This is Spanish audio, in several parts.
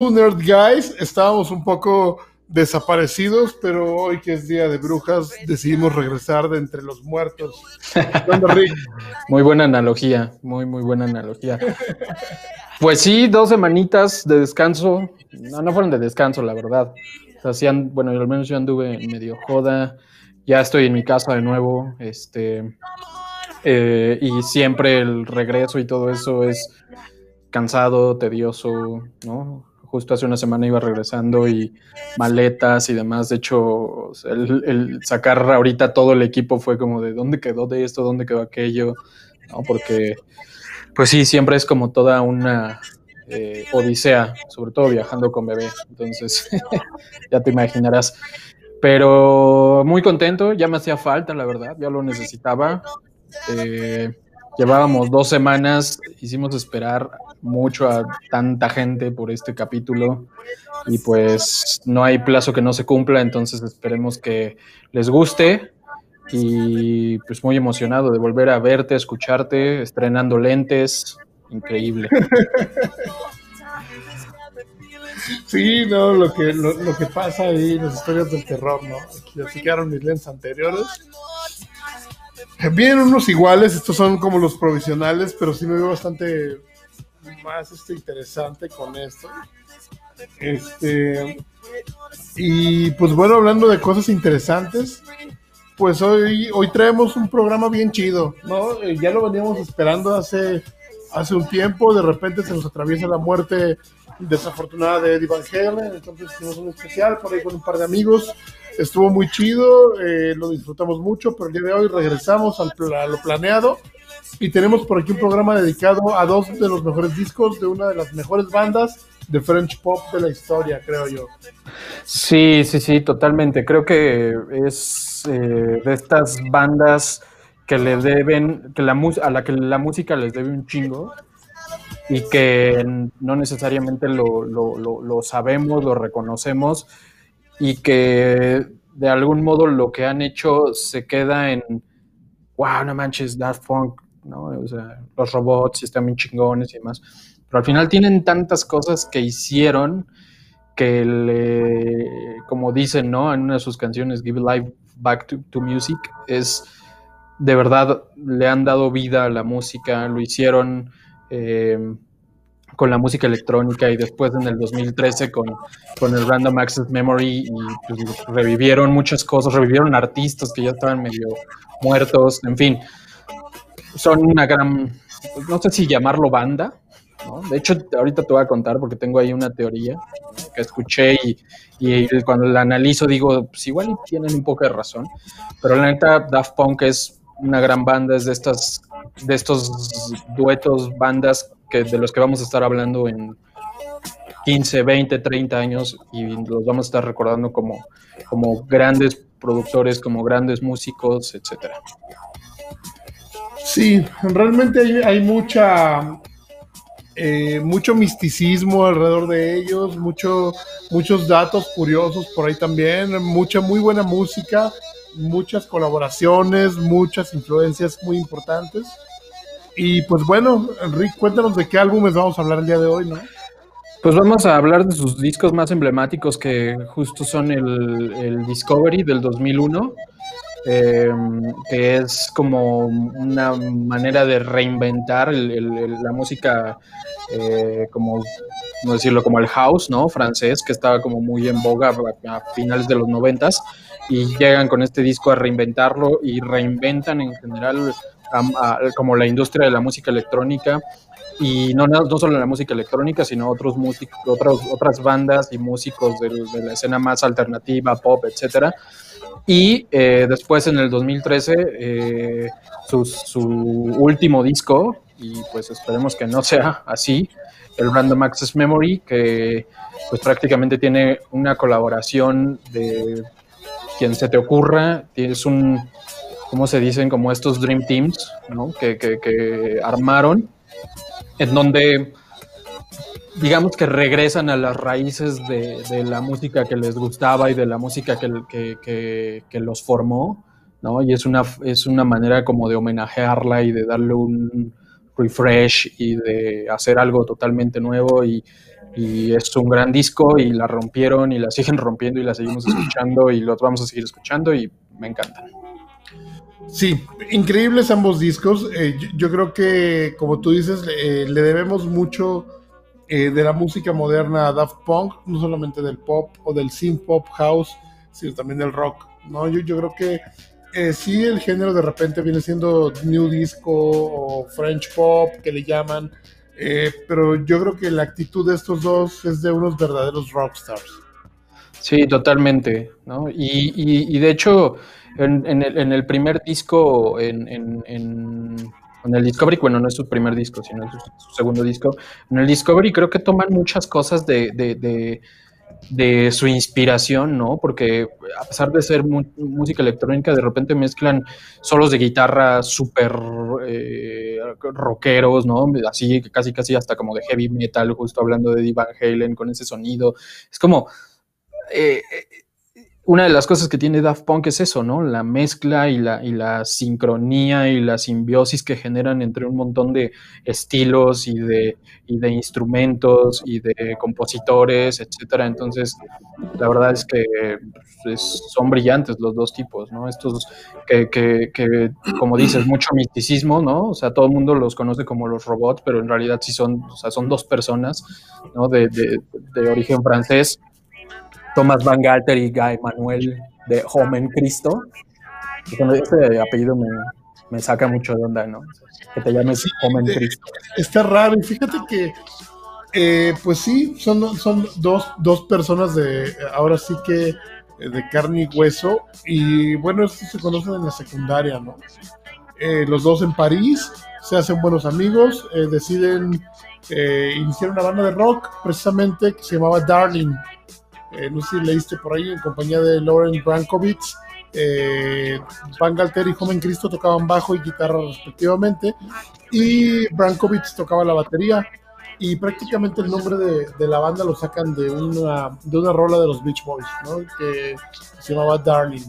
Nerd Guys. Estábamos un poco desaparecidos, pero hoy que es Día de Brujas decidimos regresar de entre los muertos. Muy buena analogía, muy, muy buena analogía. Pues sí, dos semanitas de descanso. No, no fueron de descanso, la verdad. Hacían, bueno, al menos yo anduve medio joda. Ya estoy en mi casa de nuevo. Este. Eh, y siempre el regreso y todo eso es cansado, tedioso, ¿no? Justo hace una semana iba regresando y maletas y demás. De hecho, el, sacar ahorita todo el equipo fue como de dónde quedó de esto, dónde quedó aquello, ¿no? Porque, pues sí, siempre es como toda una eh, odisea, sobre todo viajando con bebé. Entonces, ya te imaginarás. Pero muy contento, ya me hacía falta, la verdad, ya lo necesitaba. Eh, llevábamos dos semanas, hicimos esperar mucho a tanta gente por este capítulo y pues no hay plazo que no se cumpla, entonces esperemos que les guste y pues muy emocionado de volver a verte, escucharte, estrenando lentes, increíble. Sí, no, lo que, lo, que pasa ahí, las historias del terror, ¿no? Aquí quedaron mis lentes anteriores Vienen unos iguales, estos son como los provisionales, pero sí me veo bastante más este, interesante con esto. Este, y pues bueno, hablando de cosas interesantes, pues hoy, hoy traemos un programa bien chido, ¿no? Eh, ya lo veníamos esperando hace, hace un tiempo, de repente se nos atraviesa la muerte desafortunada de Eddie Van Halen, entonces hicimos un especial por ahí con un par de amigos Estuvo muy chido, eh, lo disfrutamos mucho, pero el día de hoy regresamos al, a lo planeado y tenemos por aquí un programa dedicado a dos de los mejores discos de una de las mejores bandas de French Pop de la historia, creo yo. Sí, sí, sí, totalmente. Creo que es eh, de estas bandas que le deben, que la a la que la música les debe un chingo y que no necesariamente lo, lo, lo, lo sabemos, lo reconocemos y que de algún modo lo que han hecho se queda en, wow, no manches, Daft Punk, ¿no? Los robots están bien chingones y demás. Pero al final tienen tantas cosas que hicieron que como dicen, ¿no? En una de sus canciones, Give Life Back to, Music, es de verdad, le han dado vida a la música, lo hicieron. Eh, con la música electrónica y después en el 2013 con, el Random Access Memory y pues, revivieron muchas cosas, revivieron artistas que ya estaban medio muertos, en fin, son una gran, no sé si llamarlo banda, de hecho ahorita te voy a contar porque tengo ahí una teoría que escuché y, cuando la analizo digo, pues igual tienen un poco de razón, pero la neta Daft Punk es una gran banda, es de estas de estos duetos, bandas que, de los que vamos a estar hablando en 15, 20, 30 años y los vamos a estar recordando como, como grandes productores, como grandes músicos, etcétera. Sí, realmente hay, mucha eh, mucho misticismo alrededor de ellos, mucho, muchos datos curiosos por ahí también, mucha muy buena música, muchas colaboraciones, muchas influencias muy importantes. Y pues bueno, Rick, cuéntanos de qué álbumes vamos a hablar el día de hoy, ¿no? Pues vamos a hablar de sus discos más emblemáticos que justo son el, Discovery del 2001, em, que es como una manera de reinventar la música, eh, como, no decirlo, como el house, ¿no? Francés, que estaba como muy en boga a, finales de los noventas, y llegan con este disco a reinventarlo y reinventan en general como la industria de la música electrónica y no, no solo la música electrónica, sino otros músicos, otros, otras bandas y músicos de, la escena más alternativa, pop, etcétera. Y eh, después en el 2013, eh, su, su, último disco, y pues esperemos que no sea así, el Random Access Memory, que pues prácticamente tiene una colaboración de quien se te ocurra, es un ¿cómo se dicen? Como estos Dream Teams, ¿no? Que, armaron, en donde digamos que regresan a las raíces de, la música que les gustaba y de la música que, los formó, ¿no? Y es una, es una manera como de homenajearla y de darle un refresh y de hacer algo totalmente nuevo y, y es un gran disco y la rompieron y la siguen rompiendo y la seguimos escuchando y los vamos a seguir escuchando y me encantan. Sí, increíbles ambos discos. Eh, yo, creo que, como tú dices, eh, le debemos mucho eh, de la música moderna a Daft Punk, no solamente del pop o del synth pop house, sino también del rock. ¿no? Yo, yo creo que sí el género de repente viene siendo new disco o French pop, que le llaman, pero yo creo que la actitud de estos dos es de unos verdaderos rockstars. Sí, totalmente, ¿no? Y, y de hecho en, el, primer disco, en, el Discovery, bueno, no es su primer disco, sino su, segundo disco. En el Discovery creo que toman muchas cosas de, su inspiración, ¿no? Porque a pesar de ser música electrónica, de repente mezclan solos de guitarra súper eh, rockeros, ¿no? Así, casi, casi hasta como de heavy metal, justo hablando de Van Halen con ese sonido. Es como... Eh, una de las cosas que tiene Daft Punk es eso, ¿no? La mezcla y la, y la sincronía y la simbiosis que generan entre un montón de estilos y de, y de instrumentos y de compositores, etcétera. Entonces, la verdad es que pues, son brillantes los dos tipos, ¿no? Estos que, que, que, como dices, mucho misticismo, ¿no? O sea, todo el mundo los conoce como los robots, pero en realidad sí son, o sea, son dos personas, ¿no? De, de, de origen francés Thomas Van Galter y Guy Manuel de Homen Cristo. Ese apellido me, saca mucho de onda, ¿no? Que te llames Homen Cristo. Está raro, y fíjate que, eh, pues sí, son, son dos, dos personas de, ahora sí que, de carne y hueso, y bueno, estos se conocen en la secundaria, ¿no? Eh, los dos en París, se hacen buenos amigos, eh, deciden iniciar una banda de rock, precisamente, que se llamaba Darling eh, no sé si leíste por ahí, en compañía de Lauren Brankovitz. Eh, Van Galter y Joven Cristo tocaban bajo y guitarra respectivamente, y Brankovitz tocaba la batería. Y prácticamente el nombre de, la banda lo sacan de una, de una rola de los Beach Boys, que se llamaba Darling.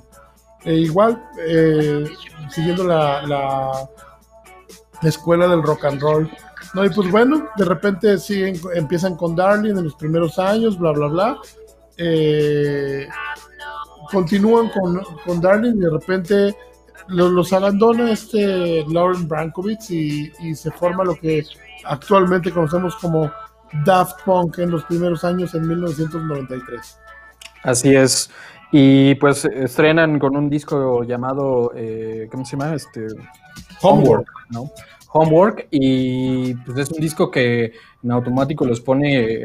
E igual, eh, siguiendo la, la, escuela del rock and roll. No, y pues bueno, de repente siguen, empiezan con Darling en los primeros años, bla, bla, bla eh, continúan con, con, Darling y de repente los, abandona este Lauren Brankovitz y, se forma lo que actualmente conocemos como Daft Punk en los primeros años en 1993. Así es. Y pues estrenan con un disco llamado, eh, ¿cómo se llama? Este, Homework, ¿no? Homework y pues es un disco que en automático los pone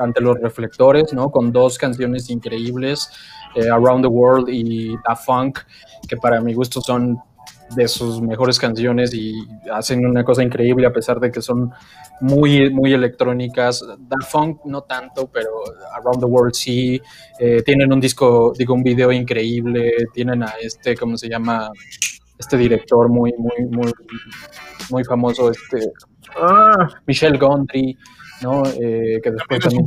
ante los reflectores, ¿no? Con dos canciones increíbles, eh, Around the World y Da Funk, que para mi gusto son de sus mejores canciones y hacen una cosa increíble a pesar de que son muy, muy electrónicas. Da Funk no tanto, pero Around the World sí. Eh, tienen un disco, digo, un video increíble. Tienen a este, ¿cómo se llama? Este director muy, muy, muy, muy famoso, este, ah, Michel Gondry, ¿no? Eh, que después también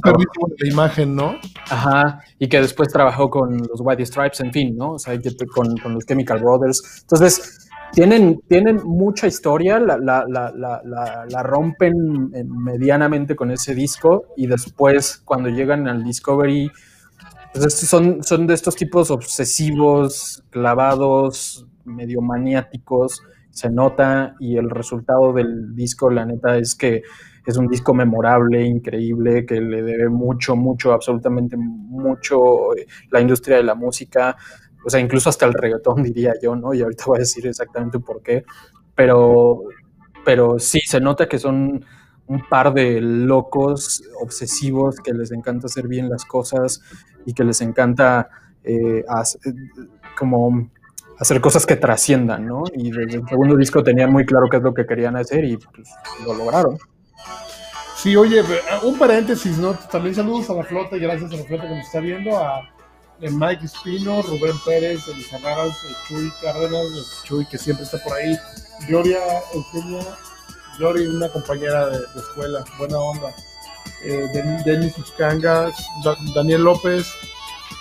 la imagen, ¿no? Ajá, y que después trabajó con los White Stripes, en fin, ¿no? O sea, con, con los Chemical Brothers. Entonces, tienen, tienen mucha historia, la, la, la, la, rompen medianamente con ese disco y después cuando llegan al Discovery, pues son, son de estos tipos obsesivos, clavados, medio maniáticos, se nota y el resultado del disco, la neta, es que es un disco memorable, increíble, que le debe mucho, mucho, absolutamente mucho eh, la industria de la música, o sea, incluso hasta el reggaetón, diría yo, ¿no? Y ahorita voy a decir exactamente por qué, pero, pero sí, se nota que son un par de locos obsesivos que les encanta hacer bien las cosas y que les encanta eh, hacer, como hacer cosas que trasciendan, ¿no? Y desde el segundo disco tenían muy claro qué es lo que querían hacer y pues, lo lograron. Sí, oye, un paréntesis, ¿no? También saludos a la flota gracias a la flota que nos está viendo, a eh, Mike Espino, Rubén Pérez, Elizabeth, Chuy Cárdenas, Chuy que siempre está por ahí, Gloria Eugenia, Gloria, una compañera de, escuela, buena onda, eh, Denis Uscangas, Daniel López,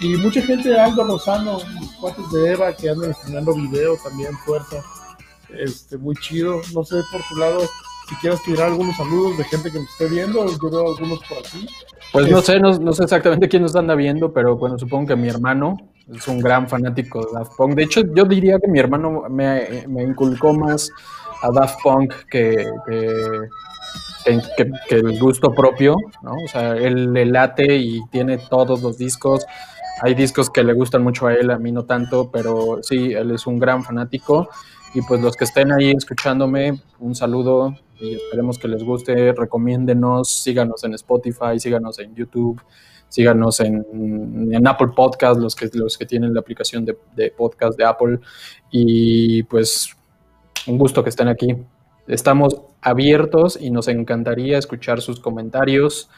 y mucha gente, Aldo Rosano, cuates de Eva que andan estrenando video también, fuerza. Este, muy chido. No sé por tu lado si quieres tirar algunos saludos de gente que nos esté viendo, yo veo algunos por aquí. Pues no sé, no, sé exactamente quién nos anda viendo, pero bueno, supongo que mi hermano es un gran fanático de Daft Punk. De hecho, yo diría que mi hermano me, me inculcó más a Daft Punk que, que, el gusto propio, ¿no? O sea, él le late y tiene todos los discos. Hay discos que le gustan mucho a él, a mí no tanto, pero sí, él es un gran fanático. Y pues los que estén ahí escuchándome, un saludo y esperemos que les guste. Recomiéndenos, síganos en Spotify, síganos en YouTube, síganos en, Apple Podcast, los que, los que tienen la aplicación de podcast de Apple. Y pues un gusto que estén aquí. Estamos abiertos y nos encantaría escuchar sus comentarios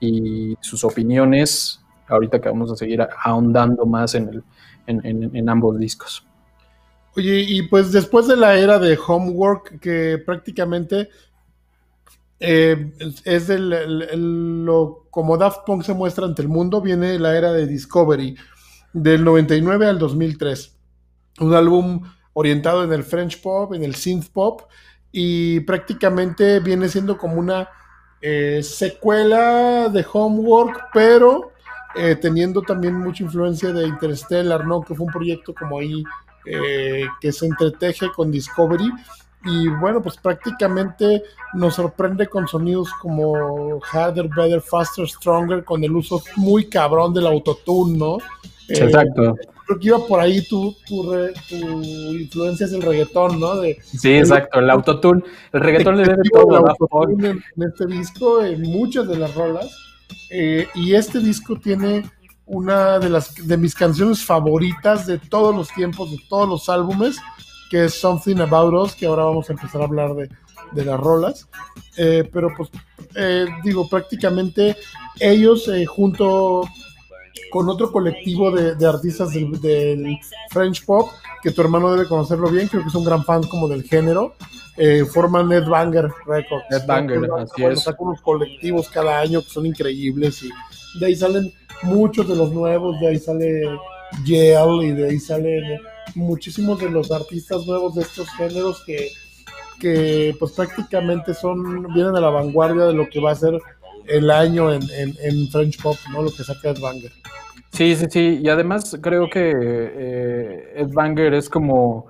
y sus opiniones ahorita que vamos a seguir ahondando más en, ambos discos. Oye, y pues después de la era de Homework, que prácticamente eh, es el, lo, como Daft Punk se muestra ante el mundo, viene la era de Discovery, del 99 al 2003. Un álbum orientado en el French pop, en el synth pop, y prácticamente viene siendo como una eh, secuela de Homework, pero eh, teniendo también mucha influencia de Interstellar, ¿no? Que fue un proyecto como ahí eh, que se entreteje con Discovery. Y bueno, pues prácticamente nos sorprende con sonidos como Harder, Better, Faster, Stronger, con el uso muy cabrón del autotune, ¿no? Exacto creo que iba por ahí tu, tu, influencia es el reggaetón, ¿no? De, sí, exacto, el autotune. El reggaetón le debe todo el en, en, este disco, en muchas de las rolas. Eh, y este disco tiene una de las de mis canciones favoritas de todos los tiempos, de todos los álbumes, que es Something About Us, que ahora vamos a empezar a hablar de, de las rolas. Eh, pero pues eh, digo, prácticamente ellos junto con otro colectivo de, artistas del, French Pop, que tu hermano debe conocerlo bien, creo que es un gran fan como del género. Eh, forman Ed Banger Records. Ed Banger, así es. Sacan unos colectivos cada año que son increíbles y de ahí salen muchos de los nuevos, de ahí sale Yale y de ahí salen muchísimos de los artistas nuevos de estos géneros que, que pues prácticamente son, vienen a la vanguardia de lo que va a ser el año en, en, French Pop, ¿no? Lo que saca Ed Banger. Sí, sí, sí. Y además creo que eh, Ed Banger es como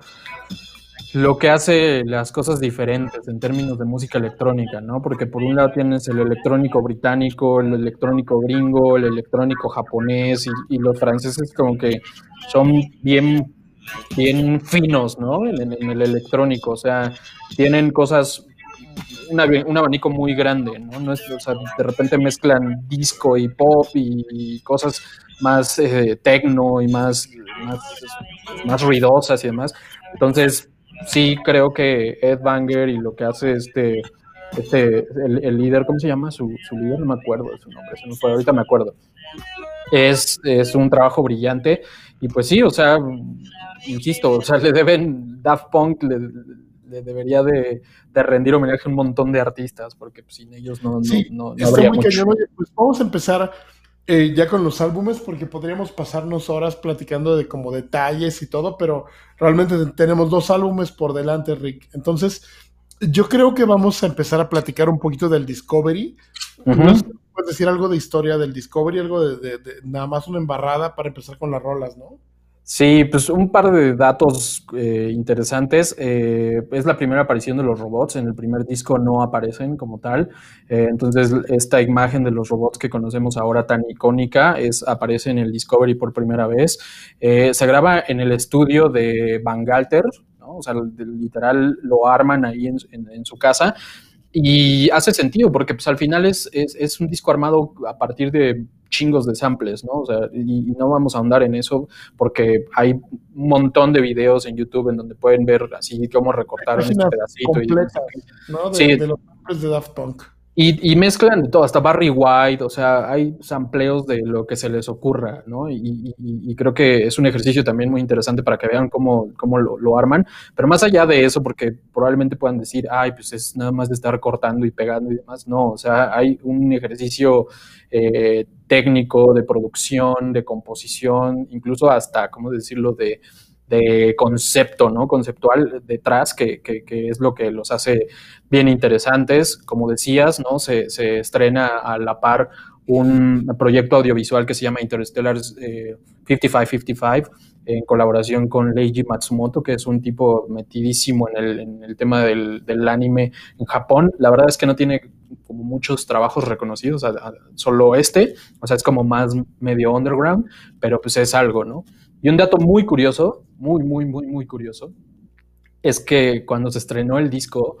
lo que hace las cosas diferentes en términos de música electrónica, ¿no? Porque por un lado tienes el electrónico británico, el electrónico gringo, el electrónico japonés y, los franceses como que son bien, bien finos, ¿no? En, el electrónico, o sea, tienen cosas un abanico muy grande, ¿no? de repente mezclan disco y pop y, cosas más eh, tecno y más, más, ruidosas y demás. Entonces, sí creo que Ed Banger y lo que hace este, este el, líder, ¿cómo se llama? Su, líder, no me acuerdo de su nombre, ahorita me acuerdo. Es, es un trabajo brillante y pues sí, o sea, insisto, o sea, le deben Daft Punk, le, debería de, rendir homenaje a un montón de artistas, porque pues, sin ellos no, no, habría mucho. pues vamos a empezar eh, ya con los álbumes, porque podríamos pasarnos horas platicando de como detalles y todo, pero realmente tenemos dos álbumes por delante, Rick. Entonces, yo creo que vamos a empezar a platicar un poquito del Discovery. ¿Puedes decir algo de historia del Discovery? Algo de nada más una embarrada para empezar con las rolas, ¿no? Sí, pues un par de datos eh, interesantes. Eh, es la primera aparición de los robots. En el primer disco no aparecen como tal. Eh, entonces, esta imagen de los robots que conocemos ahora tan icónica es, aparece en el Discovery por primera vez. se graba en el estudio de Van Galter, ¿no? o sea, literal lo arman ahí en su casa. Y hace sentido, porque pues al final es, es, un disco armado a partir de chingos de samples, ¿no? O sea, y, no vamos a ahondar en eso porque hay un montón de videos en YouTube en donde pueden ver así cómo recortaron este pedacito. y, ¿no? De, sí. de los samples de Daft Punk. Y, mezclan de todo, hasta Barry White, o sea, hay sampleos de lo que se les ocurra, ¿no? Y, creo que es un ejercicio también muy interesante para que vean cómo, cómo lo, arman. Pero más allá de eso, porque probablemente puedan decir, ay, pues es nada más de estar cortando y pegando y demás. No, o sea, hay un ejercicio eh, técnico de producción, de composición, incluso hasta, ¿cómo decirlo?, de de concepto, ¿no? Conceptual detrás, que, que, es lo que los hace bien interesantes. Como decías, ¿no? Se, estrena a la par un proyecto audiovisual que se llama Interstellar 5555 en colaboración con Leiji Matsumoto, que es un tipo metidísimo en el, en el tema del, del, anime en Japón. La verdad es que no tiene como muchos trabajos reconocidos, solo este, o sea, es como más medio underground, pero pues es algo, ¿no? Y un dato muy curioso, muy, muy, muy, muy curioso, es que cuando se estrenó el disco,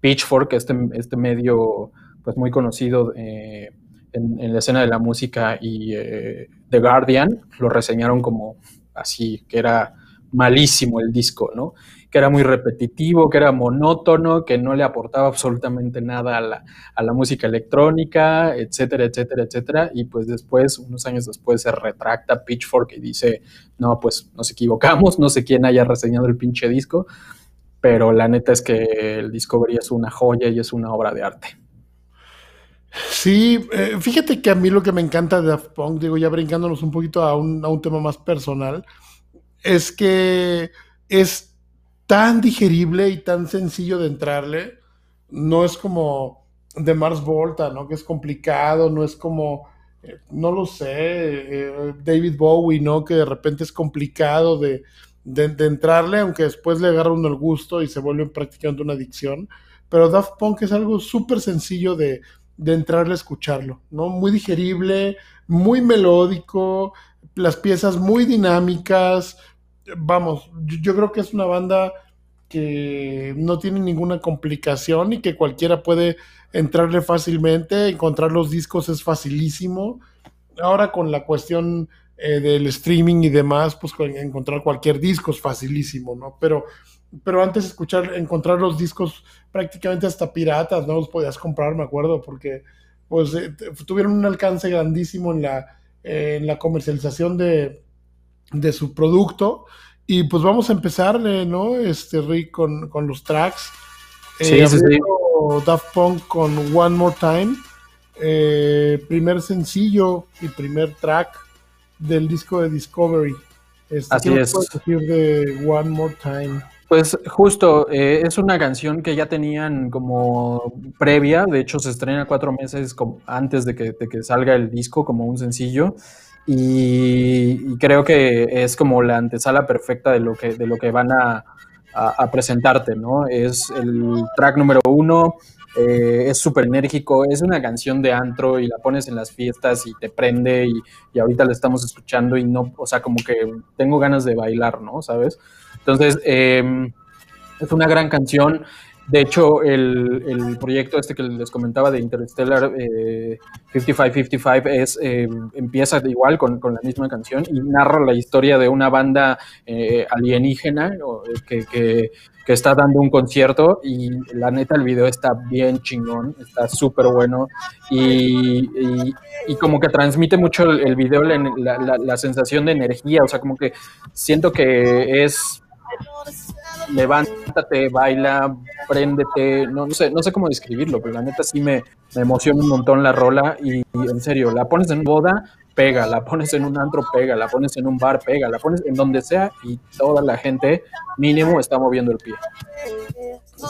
Pitchfork, este, este medio pues muy conocido eh, en, la escena de la música y eh, The Guardian, lo reseñaron como así, que era malísimo el disco, ¿no? Que era muy repetitivo, que era monótono, que no le aportaba absolutamente nada a la, a la, música electrónica, etcétera, etcétera, etcétera. Y pues después, unos años después, se retracta Pitchfork y dice, no, pues nos equivocamos, no sé quién haya reseñado el pinche disco, pero la neta es que el Discovery es una joya y es una obra de arte. Sí, eh, fíjate que a mí lo que me encanta de Daft Punk, digo, ya brincándonos un poquito a un, a un tema más personal, es que es tan digerible y tan sencillo de entrarle. No es como de Mars Volta, ¿no? Que es complicado, no es como, eh, no lo sé, eh, David Bowie, ¿no? Que de repente es complicado de, de, entrarle, aunque después le agarra el gusto y se vuelve prácticamente una adicción. Pero Daft Punk es algo súper sencillo de, de entrarle a escucharlo, ¿no? Muy digerible, muy melódico, las piezas muy dinámicas. Vamos, yo, creo que es una banda que no tiene ninguna complicación y que cualquiera puede entrarle fácilmente, encontrar los discos es facilísimo. Ahora con la cuestión eh, del streaming y demás, pues encontrar cualquier disco es facilísimo, ¿no? Pero pero antes escuchar, encontrar los discos prácticamente hasta piratas, no los podías comprar, me acuerdo, porque pues eh, tuvieron un alcance grandísimo en la, en la comercialización de, de, su producto. Y pues vamos a empezar, eh, ¿no? Este Rick con, con los tracks. Sí, eh, sí, sí. Daft Punk con One More Time. Eh, primer sencillo y primer track del disco de Discovery. Este, Así es. decir de One More Time? Pues justo, eh, es una canción que ya tenían como previa, de hecho se estrena cuatro meses antes de que, salga el disco como un sencillo y, creo que es como la antesala perfecta de lo que, de lo que van a, presentarte, ¿no? Es el track número uno, eh, es súper enérgico, es una canción de antro y la pones en las fiestas y te prende y, y ahorita la estamos escuchando y no, o sea, como que tengo ganas de bailar, ¿no? ¿Sabes? Entonces, em, es una gran canción. De hecho, el, proyecto este que les comentaba de Interstellar 5555 eh, es, em, empieza igual con, la misma canción y narra la historia de una banda eh, alienígena que, que, está dando un concierto y la neta el video está bien chingón, está súper bueno y, como que transmite mucho el, video la, la sensación de energía, o sea, como que siento que es levántate, baila, préndete, no, no, sé, no sé cómo describirlo, pero la neta sí me, emociona un montón la rola y, en serio, la pones en boda, pega, la pones en un antro, pega, la pones en un bar, pega, la pones en donde sea y toda la gente mínimo está moviendo el pie.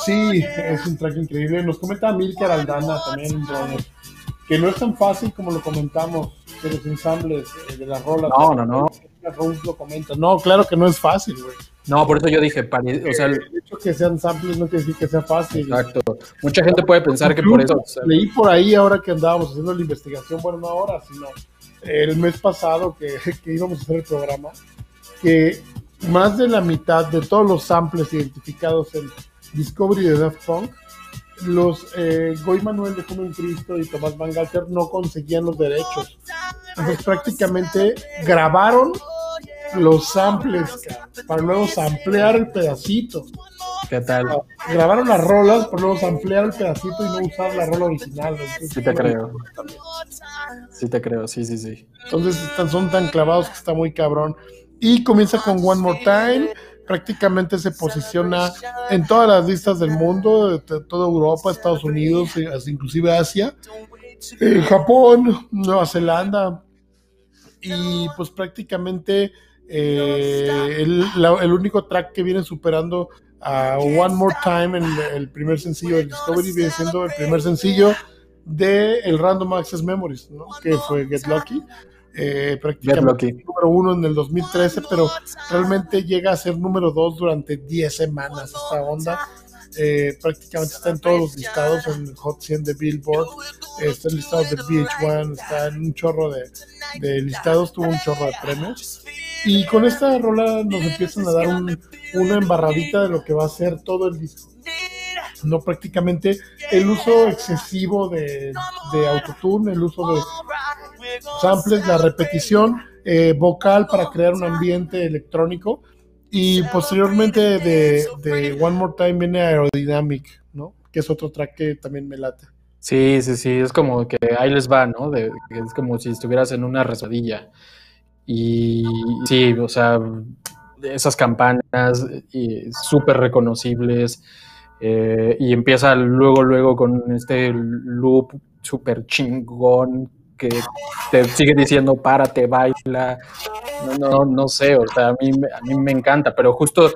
Sí, es un track increíble. Nos comenta Milka Aldana también, que no es tan fácil como lo comentamos de los ensambles eh, de las rolas. No, no, no. lo comenta. No, claro que no es fácil, güey. No, por eso yo dije, o sea, el hecho que sean samples no quiere decir que sea fácil. Exacto. Mucha gente puede pensar que por eso. leí por ahí ahora que andábamos haciendo la investigación, bueno, no ahora, sino el mes pasado que, que íbamos a hacer el programa, que más de la mitad de todos los samples identificados en Discovery de Daft Punk, los eh, Goy Manuel de Como Cristo y Tomás Van Galter no conseguían los derechos. Entonces prácticamente grabaron los samples para luego samplear el pedacito. ¿Qué tal? Grabaron las rolas para luego samplear el pedacito y no usar la rola original. sí te creo. Sí te creo, sí, sí, sí. Entonces son tan clavados que está muy cabrón. Y comienza con One More Time. Prácticamente se posiciona en todas las listas del mundo, de toda Europa, Estados Unidos, inclusive Asia, eh, Japón, Nueva Zelanda. Y pues prácticamente Eh, el, único track que viene superando a One More Time en el primer sencillo de Discovery viene siendo el primer sencillo de el Random Access Memories, ¿no? que fue Get Lucky. Eh, prácticamente número uno en el 2013, pero realmente llega a ser número dos durante 10 semanas esta onda. Eh, prácticamente está en todos los listados, en Hot 100 de Billboard, está en listados de VH1, está en un chorro de, de listados, tuvo un chorro de premios. Y con esta rola nos empiezan a dar una embarradita de lo que va a ser todo el disco. No prácticamente el uso excesivo de, de autotune, el uso de samples, la repetición eh, vocal para crear un ambiente electrónico y posteriormente de, One More Time viene Aerodynamic, ¿no? Que es otro track que también me late. Sí, sí, sí, es como que ahí les va, ¿no? es como si estuvieras en una resodilla. Y sí, o sea, esas campanas súper reconocibles. Eh, y empieza luego, luego con este loop súper chingón que te sigue diciendo párate, baila. No, no, no sé, o sea, a mí, a mí me encanta, pero justo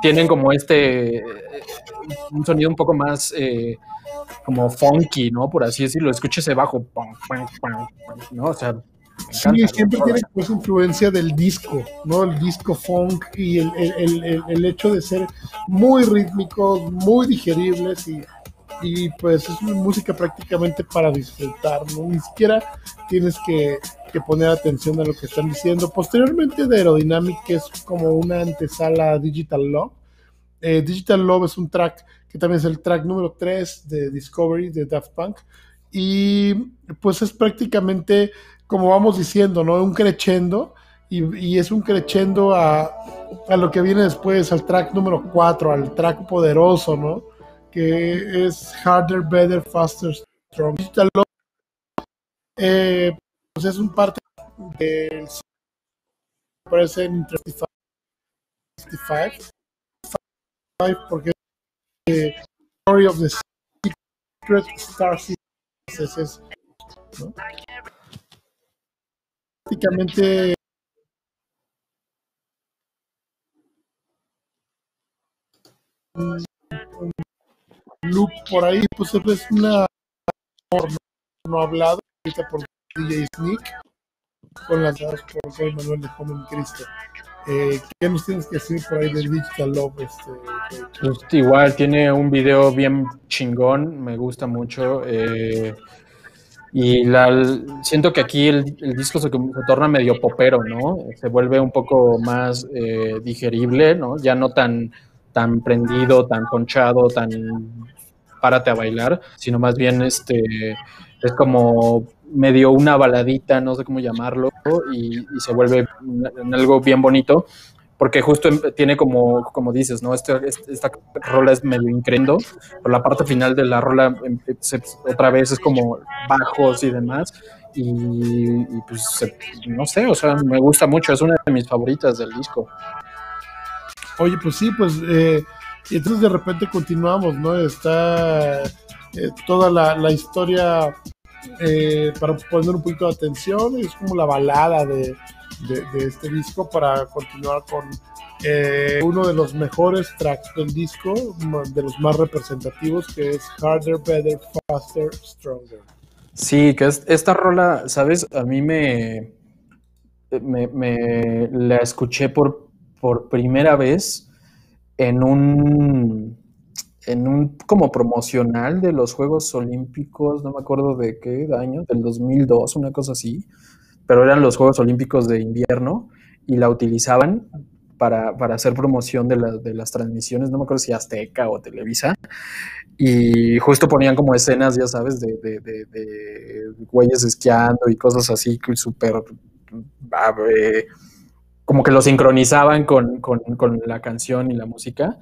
tienen como este, eh, un sonido un poco más eh, como funky, ¿no? Por así decirlo, ese bajo, ¿no? O sea, Sí, siempre tiene pues influencia del disco, ¿no? El disco funk y el, el, el, hecho de ser muy rítmicos, muy digeribles y, y pues es una música prácticamente para disfrutar, ¿no? Ni siquiera tienes que, poner atención a lo que están diciendo. Posteriormente de Aerodynamic, que es como una antesala Digital Love. Eh, Digital Love es un track que también es el track número 3 de Discovery de Daft Punk. Y pues es prácticamente como vamos diciendo, ¿no? Un crescendo y, es un crescendo a, a, lo que viene después, al track número 4, al track poderoso, ¿no? Que es Harder, Better, Faster, Strong. Eh, pues es un parte del parece en 35 porque eh, Story of the Secret Star System ¿no? prácticamente un, loop por ahí, pues es una no, hablado ahorita por DJ Sneak con las por Soy Manuel de Joven Cristo. Eh, ¿Qué nos tienes que decir por ahí de Digital Love? Este, pues igual, tiene un video bien chingón, me gusta mucho. Eh, y la, siento que aquí el, disco se, torna medio popero, ¿no? Se vuelve un poco más eh, digerible, ¿no? Ya no tan, tan prendido, tan ponchado, tan párate a bailar, sino más bien este, es como medio una baladita, no sé cómo llamarlo, y, se vuelve algo bien bonito porque justo em, tiene como, como dices, ¿no? Este, esta rola es medio increndo, pero la parte final de la rola em, otra vez es como bajos y demás, y, pues no sé, o sea, me gusta mucho, es una de mis favoritas del disco. Oye, pues sí, pues, eh, y entonces de repente continuamos, ¿no? Está eh, toda la, historia eh, para poner un poquito de atención, es como la balada de de, este disco para continuar con uno de los mejores tracks del disco, de los más representativos, que es Harder, Better, Faster, Stronger. Sí, que es, esta rola, ¿sabes? A mí me, me, la escuché por, por primera vez en un en un como promocional de los Juegos Olímpicos, no me acuerdo de qué año, del 2002, una cosa así, pero eran los Juegos Olímpicos de invierno y la utilizaban para, hacer promoción de, las transmisiones, no me acuerdo si Azteca o Televisa, y justo ponían como escenas, ya sabes, de, de, güeyes esquiando y cosas así, súper, como que lo sincronizaban con, con la canción y la música,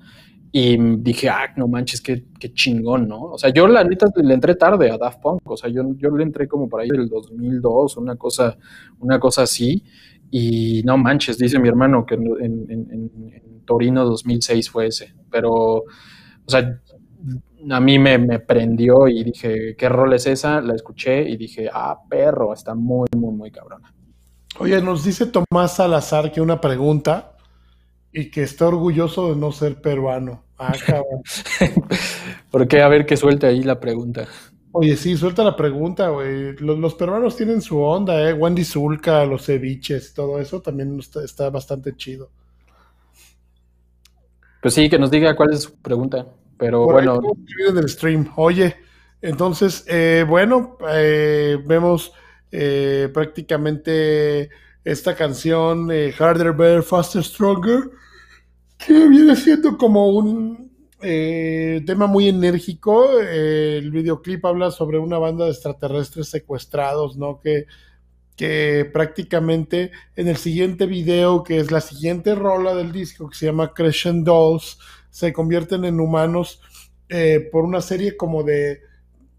y dije, ah, no manches, qué, qué, chingón, ¿no? O sea, yo la neta le entré tarde a Daft Punk, o sea, yo, yo le entré como por ahí del 2002, una cosa, una cosa así, y no manches, dice mi hermano que en, en, Torino 2006 fue ese, pero, o sea, a mí me, me, prendió y dije, ¿qué rol es esa? La escuché y dije, ah, perro, está muy, muy, muy cabrona. Oye, nos dice Tomás Salazar que una pregunta y que está orgulloso de no ser peruano. Ah, cabrón. ¿Por qué? A ver que suelte ahí la pregunta. Oye, sí, suelta la pregunta, güey. Los, peruanos tienen su onda, ¿eh? Wendy Zulka, los ceviches, todo eso también está, bastante chido. Pues sí, que nos diga cuál es su pregunta. Pero bueno. En el stream. Oye, entonces, eh, bueno, eh, vemos eh, prácticamente esta canción Harder, Better, Faster, Stronger, que viene siendo como un tema muy enérgico. el videoclip habla sobre una banda de extraterrestres secuestrados, ¿no? Que, que prácticamente en el siguiente video, que es la siguiente rola del disco, que se llama Dolls, se convierten en humanos por una serie como de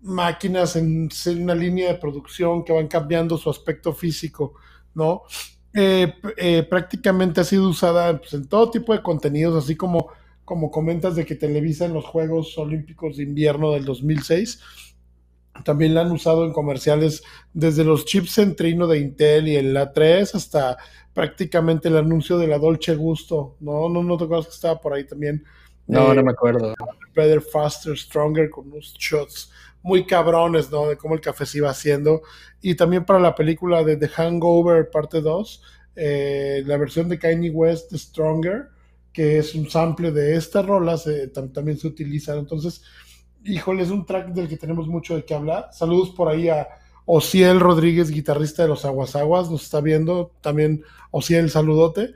máquinas en, una línea de producción que van cambiando su aspecto físico, ¿no? Eh, eh, prácticamente ha sido usada pues, en todo tipo de contenidos, así como, como comentas de que Televisa en los Juegos Olímpicos de Invierno del 2006. También la han usado en comerciales desde los chips Centrino de Intel y el A3 hasta prácticamente el anuncio de la Dolce Gusto. No, no, no te acuerdas que estaba por ahí también. No, no eh, me acuerdo. Better, Faster, Stronger con unos shots muy cabrones, ¿no? De cómo el café se iba haciendo. Y también para la película de The Hangover parte 2, eh, la versión de Kanye West, Stronger, que es un sample de estas rolas, también se utiliza. Entonces, híjole, es un track del que tenemos mucho de qué hablar. Saludos por ahí a Ociel Rodríguez, guitarrista de los Aguasaguas, nos está viendo. También Ociel, saludote.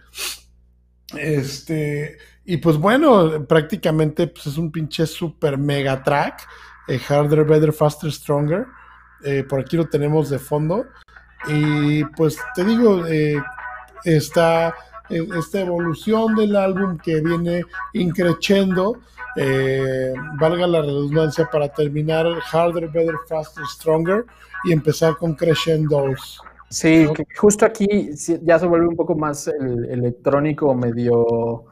Este, y pues bueno, prácticamente pues es un pinche super mega track. Eh, harder, Better, Faster, Stronger. Eh, por aquí lo tenemos de fondo. Y pues te digo, eh, está esta evolución del álbum que viene increciendo, valga la redundancia, para terminar Harder, Better, Faster, Stronger y empezar con Crescendos. Sí, justo aquí ya se vuelve un poco más electrónico, medio,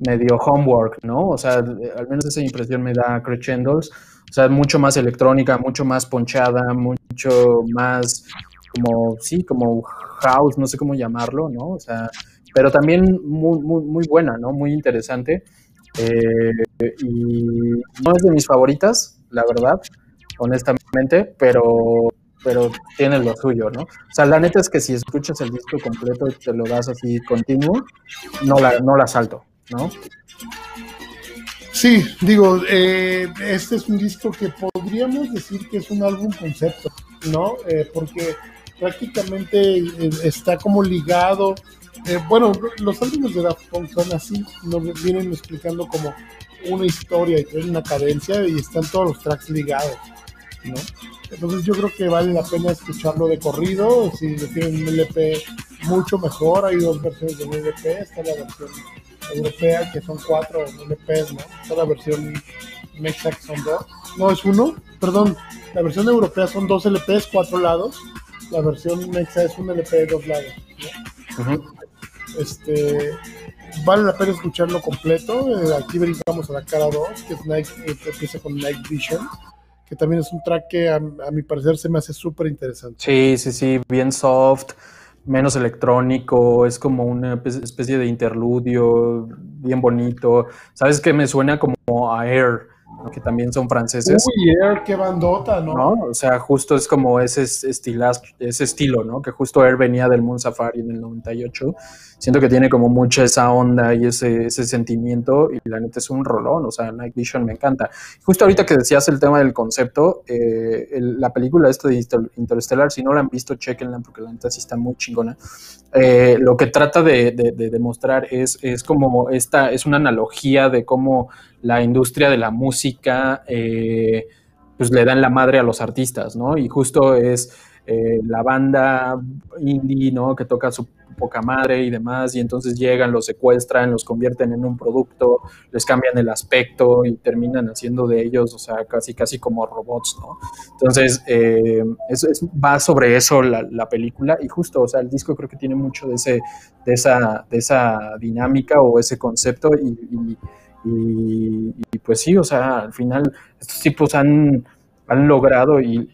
medio homework, ¿no? O sea, al menos esa impresión me da Crescendos o sea, mucho más electrónica, mucho más ponchada, mucho más como, sí, como house, no sé cómo llamarlo, ¿no? O sea, pero también muy, muy, muy buena, ¿no? Muy interesante. Eh, y no es de mis favoritas, la verdad, honestamente, pero, pero tiene lo suyo, ¿no? O sea, la neta es que si escuchas el disco completo y te lo das así continuo, no la, no la salto, ¿no? Sí, digo, eh, este es un disco que podríamos decir que es un álbum concepto, ¿no? Eh, porque prácticamente eh, está como ligado. bueno, los álbumes de Daft Punk son así, nos vienen explicando como una historia y tienen una cadencia y están todos los tracks ligados, ¿no? Entonces yo creo que vale la pena escucharlo de corrido, si tienen un LP mucho mejor, hay dos versiones de LP, está la versión europea, que son cuatro LPs, ¿no? La versión Mexa que son dos. No, es uno, perdón, la versión europea son dos LPs, cuatro lados. La versión Mexa es un LP de dos lados. Este vale la pena escucharlo completo. Eh, aquí brincamos a la cara 2, que es Night, eh, empieza con Night Vision, que también es un track que a, a mi parecer se me hace súper interesante. Sí, sí, sí, bien soft menos electrónico, es como una especie de interludio bien bonito. ¿Sabes qué me suena como Air? Que también son franceses. Uy, Air, qué bandota, ¿no? O sea, justo es como ese, ese estilo, ¿no? Que justo Air venía del Moon Safari en el 98. Siento que tiene como mucha esa onda y ese, ese sentimiento y la neta es un rolón, o sea, Night Vision me encanta. Justo ahorita que decías el tema del concepto, eh, la película esta de Interstellar, si no la han visto, chequenla porque la neta sí está muy chingona. Eh, lo que trata de, demostrar es, es como esta, es una analogía de cómo la industria de la música eh, pues le dan la madre a los artistas, ¿no? Y justo es eh, la banda indie, ¿no? Que toca su poca madre y demás, y entonces llegan, los secuestran, los convierten en un producto, les cambian el aspecto y terminan haciendo de ellos, o sea, casi, casi como robots, ¿no? Entonces, eh, va sobre eso la, película y justo, o sea, el disco creo que tiene mucho de, ese, de, esa, de esa dinámica o ese concepto y y, pues sí, o sea, al final estos tipos han, han logrado y,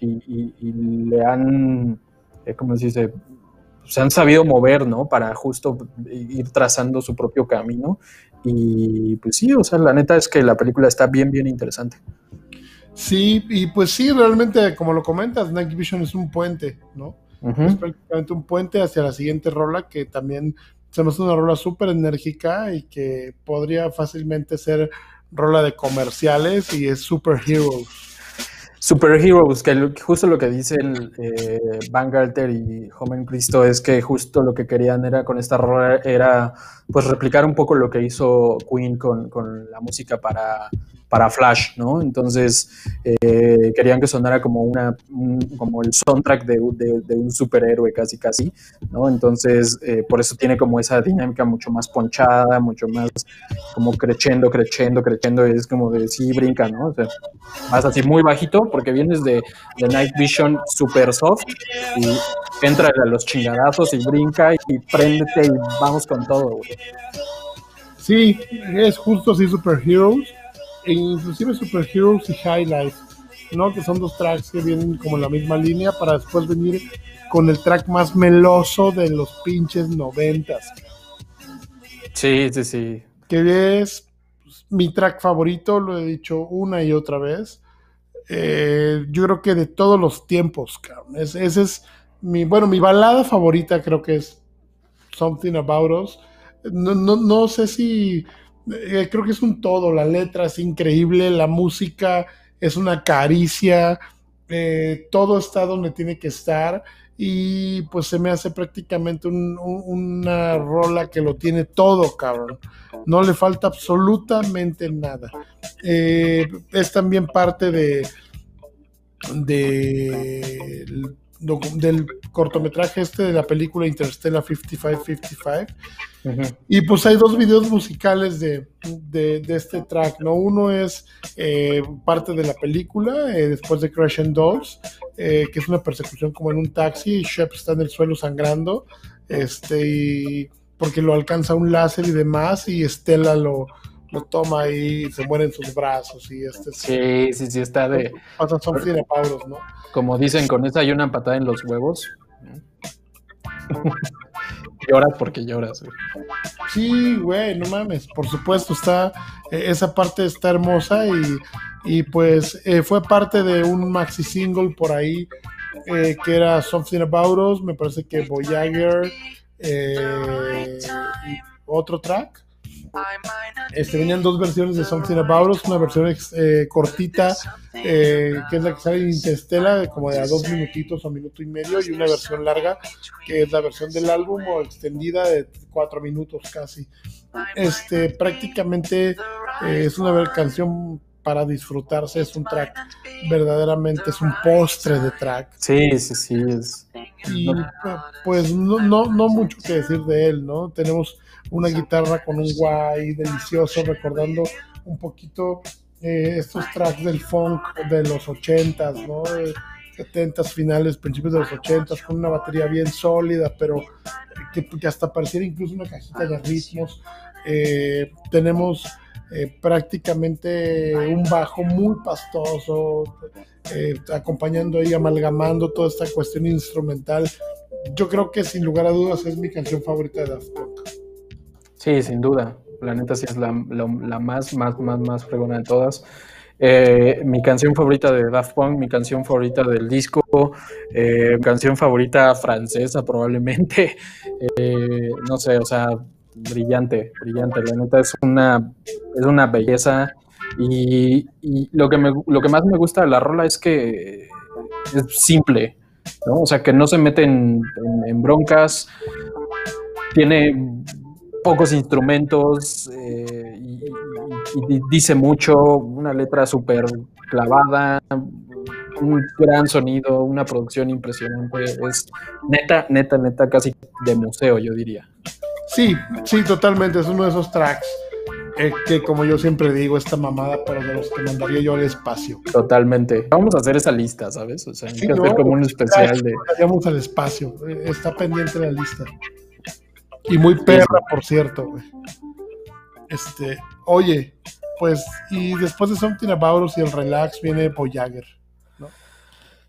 le han, eh, ¿cómo se dice? se han sabido mover, ¿no? Para justo ir trazando su propio camino. Y pues sí, o sea, la neta es que la película está bien, bien interesante. Sí, y pues sí, realmente, como lo comentas, Night Vision es un puente, ¿no? Es prácticamente un puente hacia la siguiente rola que también se me hace una rola súper enérgica y que podría fácilmente ser rola de comerciales y es Super Heroes. Superheroes, que justo lo que dicen eh, Van Galter y Homer Cristo es que justo lo que querían era con esta rola era pues replicar un poco lo que hizo Queen con, con la música para para Flash, ¿no? Entonces eh, querían que sonara como una como el soundtrack de, un superhéroe casi casi, ¿no? Entonces eh, por eso tiene como esa dinámica mucho más ponchada, mucho más como creciendo, creciendo, creciendo, es como de sí brinca, ¿no? O sea, vas así muy bajito porque vienes de, Night Vision super soft y entra a los chingadazos y brinca y préndete y vamos con todo, güey. Sí, es justo así Superheroes e inclusive Super Heroes y Highlights, ¿no? Que son dos tracks que vienen como en la misma línea para después venir con el track más meloso de los pinches noventas. Sí, sí, sí. Que es mi track favorito, lo he dicho una y otra vez. Eh, yo creo que de todos los tiempos, cabrón. ese es mi, bueno, mi balada favorita creo que es Something About Us. No, no, no sé si eh, creo que es un todo, la letra es increíble, la música es una caricia, eh, todo está donde tiene que estar y pues se me hace prácticamente una rola que lo tiene todo, cabrón. No le falta absolutamente nada. Eh, es también parte de, de del cortometraje este de la película Interstellar 5555. Y pues hay dos videos musicales de, este track, ¿no? Uno es eh, parte de la película, eh, después de Crash and Dolls, eh, que es una persecución como en un taxi, y Shep está en el suelo sangrando, este, porque lo alcanza un láser y demás, y Estela lo, lo toma y se muere en sus brazos y este sí sí sí está de son ¿no? como dicen con esa hay una patada en los huevos. Lloras porque lloras sí güey no mames por supuesto está eh, esa parte está hermosa y, y pues eh, fue parte de un maxi single por ahí eh, que era Something About Us me parece que Voyager otro track este, venían dos versiones de Something About Us, una versión eh, cortita, eh, que es la que sale en Interstellar, como de a dos minutitos o minuto y medio, y una versión larga, que es la versión del álbum o extendida de cuatro minutos casi. Este, prácticamente eh, es una canción para disfrutarse, es un track, verdaderamente es un postre de track. Sí, sí, sí. Es... Y pues no, no, no mucho que decir de él, ¿no? Tenemos una guitarra con un guay delicioso, recordando un poquito eh, estos tracks del funk de los ochentas, ¿no? 70 finales, principios de los ochentas, con una batería bien sólida, pero que, hasta pareciera incluso una cajita de ritmos. Eh, tenemos eh, prácticamente un bajo muy pastoso, acompañando ahí, amalgamando toda esta cuestión instrumental. Yo creo que sin lugar a dudas es mi canción favorita de Daft Punk. Sí, sin duda. La neta sí es la, más, más, más, más fregona de todas. Eh, mi canción favorita de Daft Punk, mi canción favorita del disco, eh, mi canción favorita francesa probablemente. Eh, no sé, o sea, brillante, brillante. La neta es una, es una belleza. Y, lo, que me, lo que más me gusta de la rola es que es simple, ¿no? O sea, que no se mete en broncas. Tiene pocos instrumentos eh, y, dice mucho, una letra súper clavada, un gran sonido, una producción impresionante. Es neta, neta, neta, casi de museo, yo diría. Sí, sí, totalmente. Es uno de esos tracks eh, que, como yo siempre digo, esta mamada, pero de los que mandaría yo al espacio. Totalmente. Vamos a hacer esa lista, ¿sabes? O sea, hay que hacer como un especial de. Vamos al espacio. Eh, está pendiente la lista. Y muy perra, por cierto, güey. Este, oye, pues, y después de Something About Us y el Relax viene Voyager, ¿no?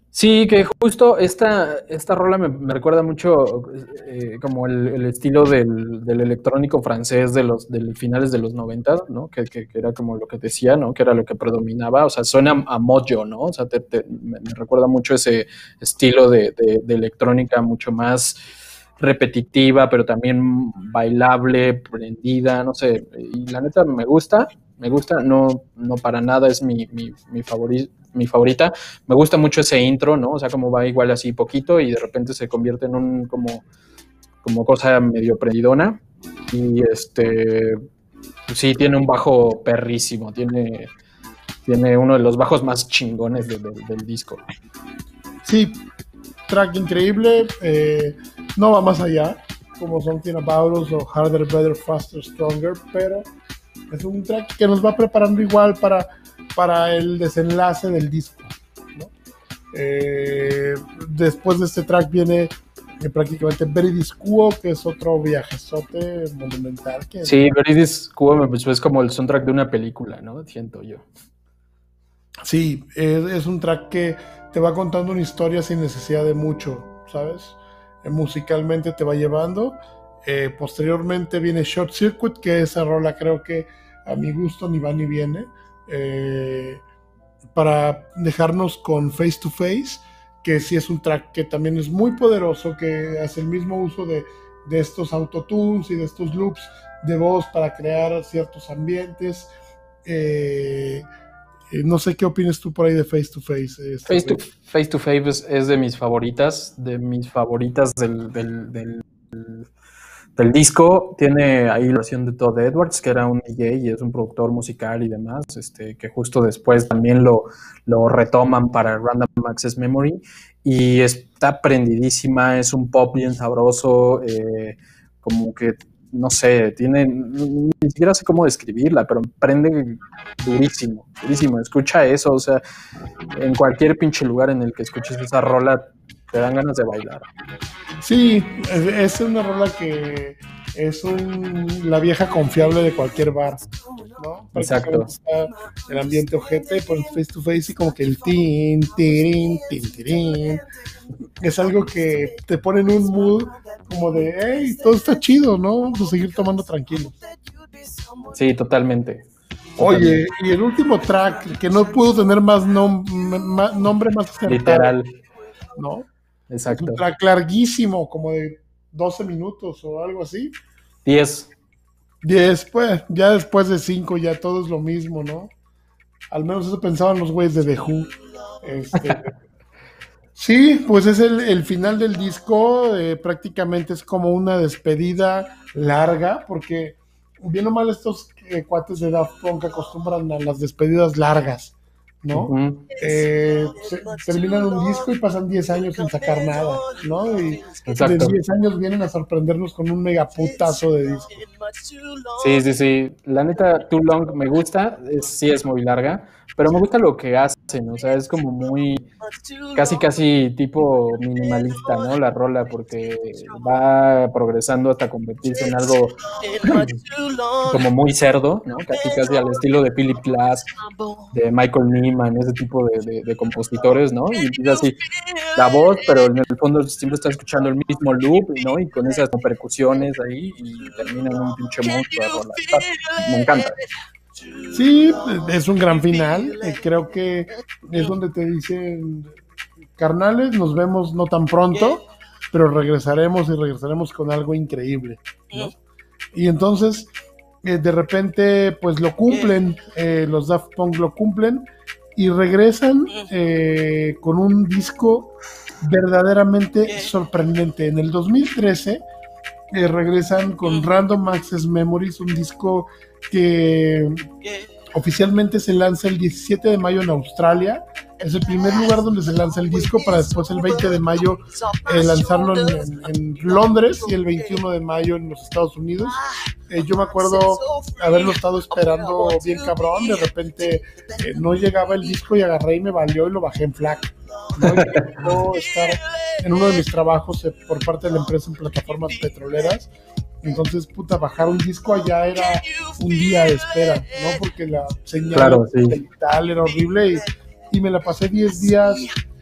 Sí, que justo esta, esta rola me, recuerda mucho eh, como el, estilo del, electrónico francés de los del finales de los 90, ¿no? Que, era como lo que decía, ¿no? Que era lo que predominaba, o sea, suena a mojo, ¿no? O sea, me, recuerda mucho ese estilo de, electrónica mucho más repetitiva, pero también bailable, prendida, no sé, y la neta me gusta, me gusta, no, no para nada es mi, mi, mi favorito mi favorita. Me gusta mucho ese intro, ¿no? O sea, como va igual así poquito y de repente se convierte en un como, como cosa medio prendidona. Y este, sí, tiene un bajo perrísimo, tiene, tiene uno de los bajos más chingones del disco. Sí, track increíble, eh, no va más allá, como Something About Us o Harder, Better, Faster, Stronger, pero es un track que nos va preparando igual para para el desenlace del disco. Eh, después de este track viene eh, prácticamente Veridis Quo, que es otro viajezote monumental. Que sí, Veridis Quo es como el soundtrack de una película, ¿no? Siento yo. Sí, es, un track que te va contando una historia sin necesidad de mucho, ¿sabes? Eh, musicalmente te va llevando. posteriormente viene Short Circuit, que esa rola creo que a mi gusto ni va ni viene. Eh, para dejarnos con Face to Face, que sí es un track que también es muy poderoso, que hace el mismo uso de, de estos autotunes y de estos loops de voz para crear ciertos ambientes. Eh, eh, no sé qué opinas tú por ahí de Face to Face. face, to, face to Face es, de mis favoritas, de mis favoritas del el disco tiene ahí la versión de Todd Edwards, que era un DJ y es un productor musical y demás, este, que justo después también lo, lo retoman para Random Access Memory. Y está prendidísima, es un pop bien sabroso, eh, como que, no sé, tiene, ni siquiera sé cómo describirla, pero prende durísimo, durísimo. Escucha eso, o sea, en cualquier pinche lugar en el que escuches esa rola, te dan ganas de bailar. Sí, es una rola que es un, la vieja confiable de cualquier bar, ¿no? Exacto. el ambiente ojete y pones face to face y como que el tin, tirin, tin, tirin. Es algo que te pone en un mood como de, hey, todo está chido, ¿no? Vamos a seguir tomando tranquilo. Sí, totalmente. Oye, y el último track, que no pudo tener más, nombre más Literal. ¿no? Exacto. un track larguísimo, como de 12 minutos o algo así. 10. 10, pues, ya después de 5 ya todo es lo mismo, ¿no? Al menos eso pensaban los güeyes de The Who. Este, sí, pues es el, final del disco, eh, prácticamente es como una despedida larga, porque bien o mal estos eh, cuates de Daft Punk acostumbran a las despedidas largas. ¿No? Eh, terminan un disco y pasan 10 años sin sacar nada, ¿no? Y en 10 años vienen a sorprendernos con un megaputazo de disco. Sí, sí, sí. La neta, Too Long me gusta, sí es muy larga, pero me gusta lo que hacen, o sea, es como muy, casi, casi tipo minimalista, ¿no? La rola, porque va progresando hasta convertirse en algo como muy cerdo, ¿no? Casi, casi al estilo de Philip Glass, de Michael Nyman, ese tipo de, compositores, ¿no? Y es así, la voz, pero en el fondo siempre está escuchando el mismo loop, ¿no? Y con esas percusiones ahí, y termina en un pinche monstruo me encanta. Sí, es un gran final. Eh, creo que es donde te dicen, carnales, nos vemos no tan pronto, pero regresaremos y regresaremos con algo increíble. Y entonces, eh, de repente, pues lo cumplen, eh, los Daft Punk lo cumplen y regresan con un disco verdaderamente sorprendente. En el 2013 regresan con Random Access Memories, un disco que oficialmente se lanza el 17 de mayo en Australia. Es el primer lugar donde se lanza el disco para después el 20 de mayo eh, lanzarlo en, Londres y el 21 de mayo en los Estados Unidos. Eh, yo me acuerdo haberlo estado esperando bien cabrón, de repente eh, no llegaba el disco y agarré y me valió y lo bajé en FLAC. ¿no? estar en uno de mis trabajos por parte de la empresa en plataformas petroleras entonces, puta, bajar un disco allá era un día de espera, ¿no? Porque la señal claro, era horrible y, me la pasé 10 días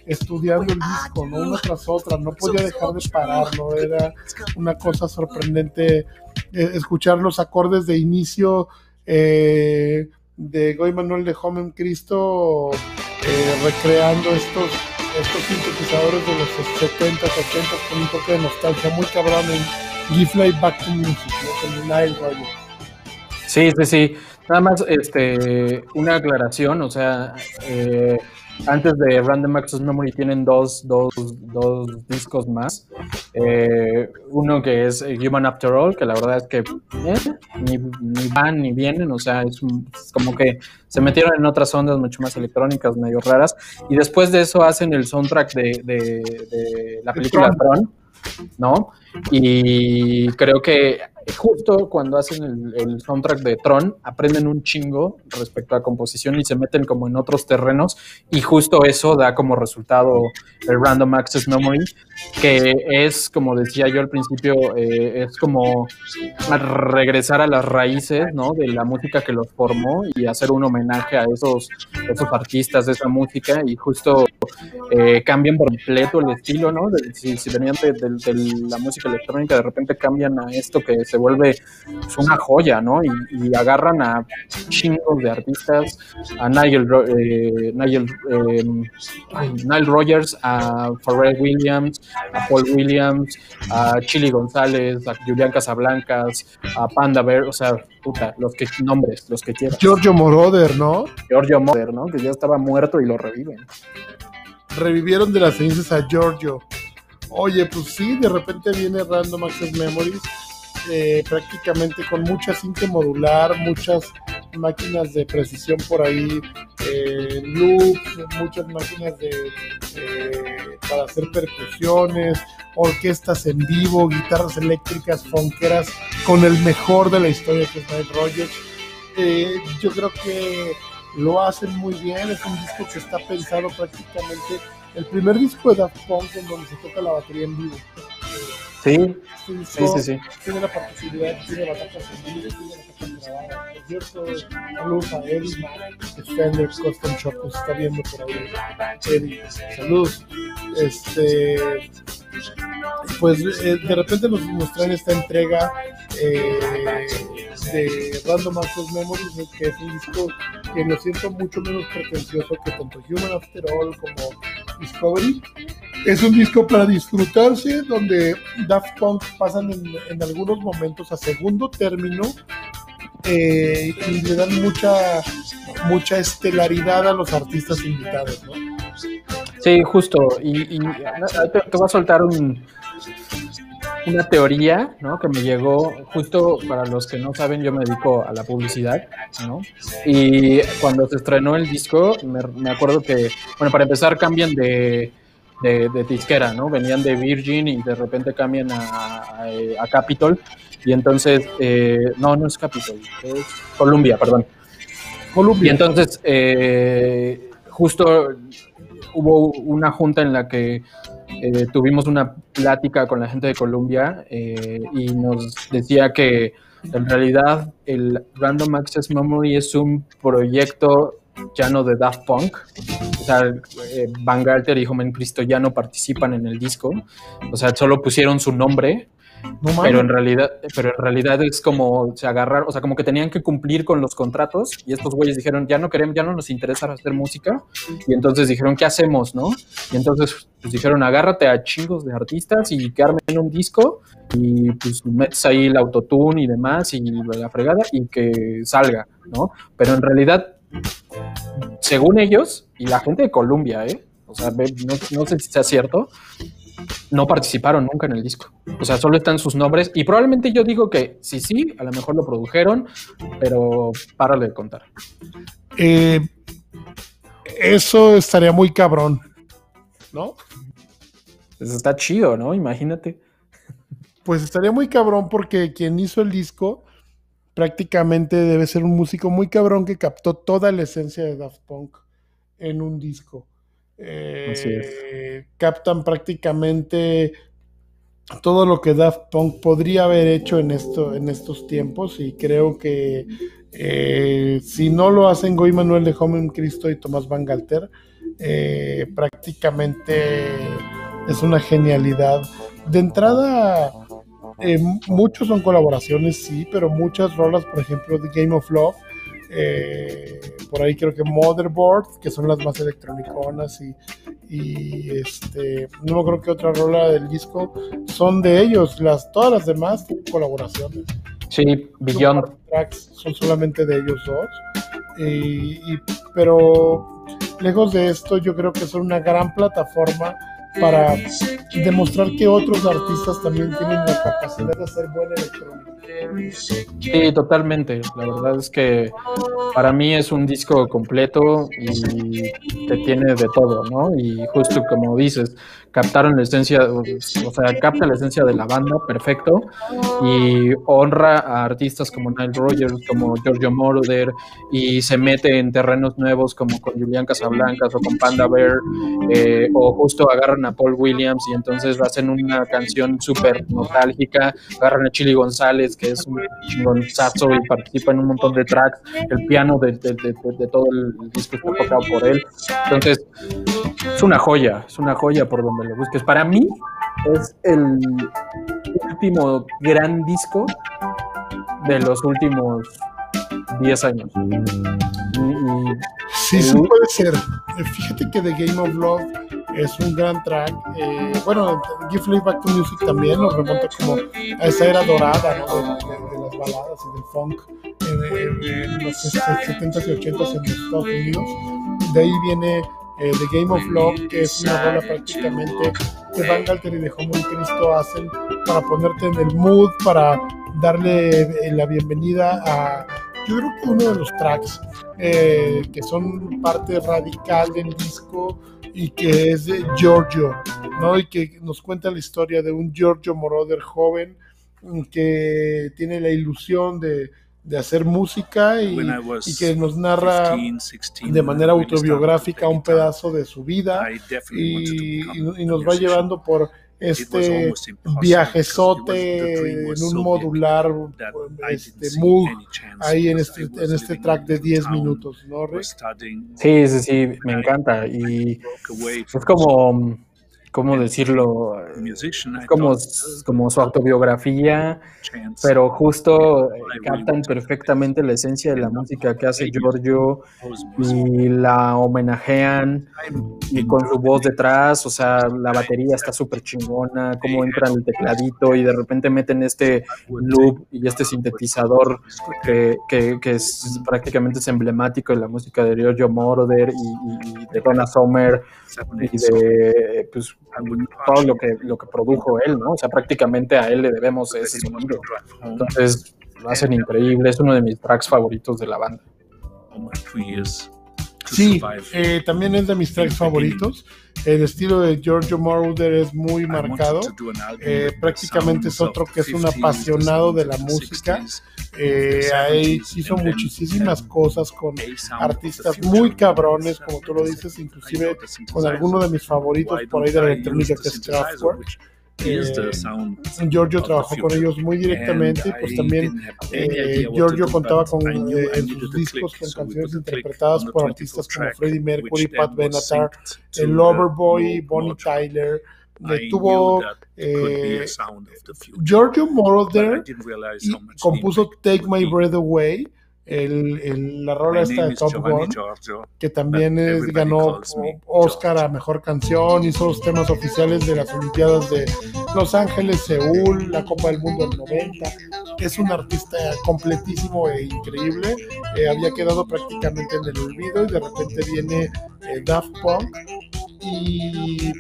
estudiando el disco, ¿no? Una tras otra, no podía dejar de pararlo, era una cosa sorprendente eh, escuchar los acordes de inicio eh, de Goy Manuel de Home Cristo eh, recreando estos, estos sintetizadores de los 70, 80 con un toque de nostalgia muy cabrón en Give Life Back to Music, ¿no? con Nile Rogers. Sí, sí, sí. Nada más, este, una aclaración, o sea, eh, antes de Random Access Memory tienen dos, dos, dos discos más. Eh, uno que es Human After All, que la verdad es que eh, ni, ni, van ni vienen, o sea, es, es, como que se metieron en otras ondas mucho más electrónicas, medio raras. Y después de eso hacen el soundtrack de, de, de la película Tron, ¿no? Y creo que justo cuando hacen el, el, soundtrack de Tron, aprenden un chingo respecto a composición y se meten como en otros terrenos y justo eso da como resultado el Random Access Memory, que es, como decía yo al principio, eh, es como regresar a las raíces, ¿no? De la música que los formó y hacer un homenaje a esos, esos artistas de esa música y justo eh, cambian por completo el estilo, ¿no? De, si, si, venían de, de, de, la música electrónica, de repente cambian a esto que se vuelve pues, una joya, ¿no? Y, y, agarran a chingos de artistas, a Nigel, eh, Nigel eh, Nile Rogers, a Pharrell Williams, a Paul Williams, a Chili González, a Julián Casablancas, a Panda Bear, o sea, puta, los que nombres, los que quieras. Giorgio Moroder, ¿no? Giorgio Moroder, ¿no? Que ya estaba muerto y lo reviven. Revivieron de las cenizas a Giorgio. Oye, pues sí, de repente viene Random Access Memories eh, prácticamente con mucha cinta modular, muchas máquinas de precisión por ahí, eh, loops, muchas máquinas de, eh, para hacer percusiones, orquestas en vivo, guitarras eléctricas, fonqueras, con el mejor de la historia que es Nile Rogers. Eh, yo creo que lo hacen muy bien, es un disco que está pensado prácticamente, el primer disco de Daft Punk en donde se toca la batería en vivo. Sí, sí, sí, sí, Tiene la particularidad, tiene batallas en vivo, tiene batallas grabadas. Por cierto, saludos a Eddie Mac, de Fender Custom Shop, nos está viendo por ahí. Eddie, saludos. Este, pues eh, de repente nos, traen esta entrega eh, de Random Access Memories, que es un disco que lo siento mucho menos pretencioso que tanto Human After All como Discovery. Es un disco para disfrutarse, donde Daft Punk pasan en, en algunos momentos a segundo término eh, y le dan mucha, mucha estelaridad a los artistas invitados, ¿no? Sí, justo. Y, y te, te, voy a soltar un, una teoría, ¿no? Que me llegó justo para los que no saben, yo me dedico a la publicidad, ¿no? Y cuando se estrenó el disco, me, me acuerdo que, bueno, para empezar cambian de, de, de, disquera, ¿no? Venían de Virgin y de repente cambian a, a, a Capitol. Y entonces, eh, no, no es Capitol, es Columbia, perdón. Columbia. Y entonces, eh, justo hubo una junta en la que eh, tuvimos una plática con la gente de Colombia eh, y nos decía que en realidad el Random Access Memory es un proyecto ya no de Daft Punk. O sea, eh, Van Galter y Homen Cristo ya no participan en el disco. O sea, solo pusieron su nombre no, pero en realidad, pero en realidad es como se agarraron, o sea, como que tenían que cumplir con los contratos y estos güeyes dijeron, ya no queremos, ya no nos interesa hacer música y entonces dijeron, ¿qué hacemos, no? Y entonces pues dijeron, agárrate a chingos de artistas y que armen un disco y pues metes ahí el autotune y demás y la fregada y que salga, ¿no? Pero en realidad, según ellos y la gente de Colombia, ¿eh? O sea, no, no sé si sea cierto, no participaron nunca en el disco. O sea, solo están sus nombres. Y probablemente yo digo que sí, sí, a lo mejor lo produjeron, pero párale de contar. Eh, eso estaría muy cabrón, ¿no? Pues está chido, ¿no? Imagínate. Pues estaría muy cabrón porque quien hizo el disco prácticamente debe ser un músico muy cabrón que captó toda la esencia de Daft Punk en un disco. Eh, captan prácticamente todo lo que Daft Punk podría haber hecho en, en estos tiempos y creo que eh, si no lo hacen Goy Manuel de Home Cristo y Tomás Van Galter, eh, prácticamente es una genialidad. De entrada, eh, muchos son colaboraciones, sí, pero muchas rolas, por ejemplo, de Game of Love, eh, por ahí creo que Motherboard, que son las más electróniconas y, y este, no creo que otra rola del disco son de ellos, las, todas las demás tienen colaboraciones. Sí, Beyond. Tracks son solamente de ellos dos. Y, y, pero lejos de esto, yo creo que son una gran plataforma para demostrar que otros artistas también tienen la capacidad de hacer buena electrónica. Sí, totalmente. La verdad es que para mí es un disco completo y que tiene de todo, ¿no? Y justo como dices, captaron la esencia, o sea, capta la esencia de la banda, perfecto, y honra a artistas como Nile Rogers, como Giorgio Moroder, y se mete en terrenos nuevos como con Julián Casablancas o con Panda Bear, eh, o justo agarran a Paul Williams y entonces hacen una canción súper nostálgica, agarran a Chili González, que es un chingonzazo y participa en un montón de tracks, el piano de, de, todo el disco está tocado por él, entonces es una joya, es una joya por donde lo busques. Para mí es el último gran disco de los últimos 10 años. Y, sí, sí puede ser. Fíjate que The Game of Love es un gran track. Eh, bueno, Give Life Back to Music también nos remonta como a esa era dorada ¿no? de, de, de, las baladas y del funk en, en, en los 70s y 80s en Estados Unidos. De ahí viene eh, The Game of Love, que es una rola prácticamente que Van Galter y de Homo Cristo hacen para ponerte en el mood, para darle eh, la bienvenida a, yo creo que uno de los tracks eh, que son parte radical del disco y que es de Giorgio, ¿no? Y que nos cuenta la historia de un Giorgio Moroder joven que tiene la ilusión de de hacer música y, y, que nos narra 15, 16, de manera autobiográfica un pedazo de su vida y, y, nos va llevando por este viajezote en un modular este, Moog ahí en este, en este track de 10 minutos, ¿no, Rick? Sí, sí, sí, me encanta y es como ¿cómo decirlo? Como, como su autobiografía, pero justo captan perfectamente la esencia de la música que hace Giorgio y la homenajean y con su voz detrás, o sea, la batería está súper chingona, cómo entra el tecladito y de repente meten este loop y este sintetizador que, que, que es prácticamente es emblemático de la música de Giorgio Moroder y, y de Donna Summer y de pues, todo lo que, lo que produjo él, ¿no? O sea, prácticamente a él le debemos ese sonido. Entonces, lo hacen increíble, es uno de mis tracks favoritos de la banda. Sí, eh, también es de mis tracks favoritos. El estilo de Giorgio Moroder es muy marcado. Eh, prácticamente es otro que es un apasionado de la música. Eh, ahí hizo muchísimas cosas con artistas muy cabrones, como tú lo dices, inclusive con alguno de mis favoritos por ahí de la electrónica que es Kraftwerk. Eh, Giorgio trabajó con ellos muy directamente y pues también eh, Giorgio contaba con eh, en sus discos con canciones interpretadas por artistas como Freddie Mercury, Pat Benatar, el Loverboy, Bonnie Tyler. tuvo eh, Giorgio Moroder compuso Take My Breath Away el, el, la rola esta de Top Gun, que también es, ganó Oscar a Mejor Canción, hizo los temas oficiales de las Olimpiadas de Los Ángeles, Seúl, la Copa del Mundo del 90. Es un artista completísimo e increíble. Eh, había quedado prácticamente en el olvido y de repente viene eh, Daft Punk y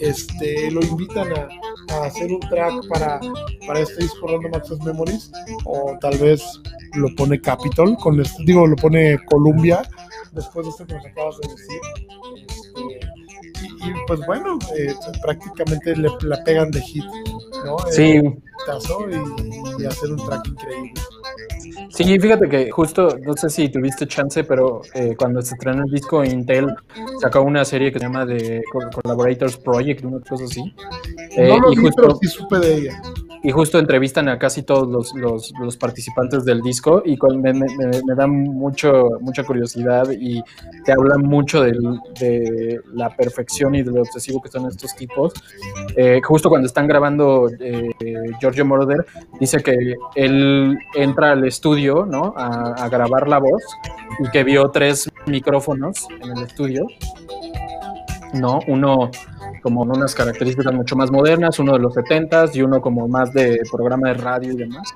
este, lo invitan a, a, hacer un track para, para este disco Random Access Memories o tal vez lo pone Capitol, con este, digo, lo pone Columbia después de esto que nos acabas de decir. Este, y, pues bueno, eh, prácticamente le, la pegan de hit, ¿no? Sí. Eh, y, y hacer un track increíble. Sí, fíjate que justo, no sé si tuviste chance, pero eh, cuando se estrenó el disco Intel, sacó una serie que se llama The Collaborators Project, una cosa así. Eh, no lo y vi, justo, pero sí supe de ella. Y justo entrevistan a casi todos los, participantes del disco y me, me, me, da mucho, mucha curiosidad y te hablan mucho de, la perfección y de lo obsesivo que son estos tipos. Eh, justo cuando están grabando eh, Giorgio Moroder, dice que él entra al estudio ¿no? a, a grabar la voz y que vio tres micrófonos en el estudio. ¿no? Uno como unas características mucho más modernas, uno de los 70s y uno como más de programa de radio y demás.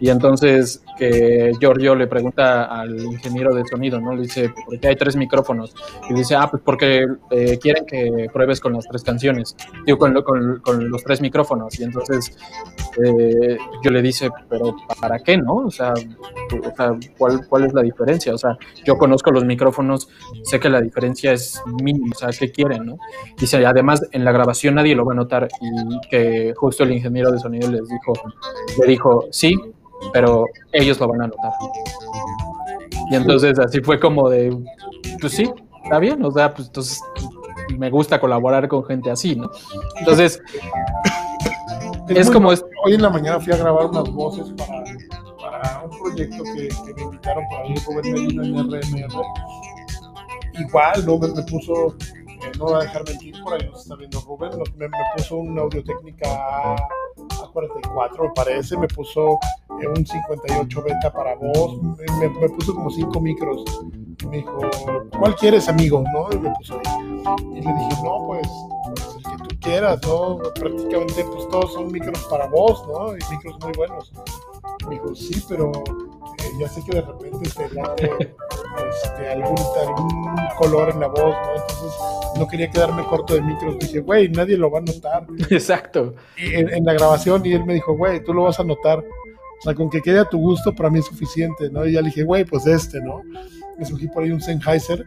Y entonces que Giorgio le pregunta al ingeniero de sonido, ¿no? Le dice, ¿por qué hay tres micrófonos? Y dice, ah, pues porque eh, quieren que pruebes con las tres canciones, digo, con, con, con los tres micrófonos. Y entonces eh, yo le dice, pero ¿para qué, no? O sea, ¿cuál, ¿cuál es la diferencia? O sea, yo conozco los micrófonos, sé que la diferencia es mínima, o sea, ¿qué quieren, no? Dice, además en la grabación nadie lo va a notar y que justo el ingeniero de sonido les dijo, le dijo, sí, pero ellos lo van a notar. Y entonces así fue como de, pues sí, está bien, o sea, pues entonces me gusta colaborar con gente así, ¿no? Entonces, es, como... Hoy en la mañana fui a grabar unas voces para, para un proyecto que, me invitaron por ahí, Rubén Medina en RMR. Igual, ¿no? me puso no va a dejar mentir, por ahí nos está viendo Rubén, me, puso una audio técnica a 44 me parece, me puso eh, un 58 beta para voz, me, puso como 5 micros. Me dijo, ¿cuál quieres, amigo? ¿No? Y me puso ahí. Y le dije, no, pues, pues, el que tú quieras, ¿no? Prácticamente, pues todos son micros para voz, ¿no? Y micros muy buenos. Me dijo, sí, pero eh, ya sé que de repente te da este, algún, algún color en la voz, ¿no? Entonces no quería quedarme corto de micros. Dije, güey, nadie lo va a notar. Exacto. Y en, la grabación y él me dijo, güey, tú lo vas a notar. O sea, con que quede a tu gusto para mí es suficiente, ¿no? Y ya le dije, güey, pues este, ¿no? Me surgí por ahí un Sennheiser,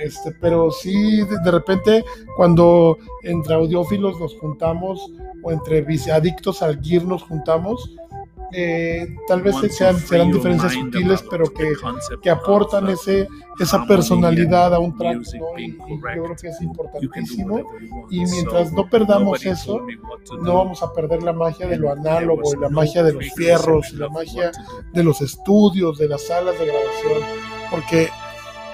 este, pero sí, de, repente, cuando entre audiófilos nos juntamos, o entre adictos al gear nos juntamos, eh, tal vez sean, serán diferencias sutiles, pero que, que aportan ese, esa personalidad a un track, y, yo creo que es importantísimo. Y mientras no perdamos eso, no vamos a perder la magia de lo análogo, y la magia de los fierros, y la magia de los estudios, de las salas de grabación, porque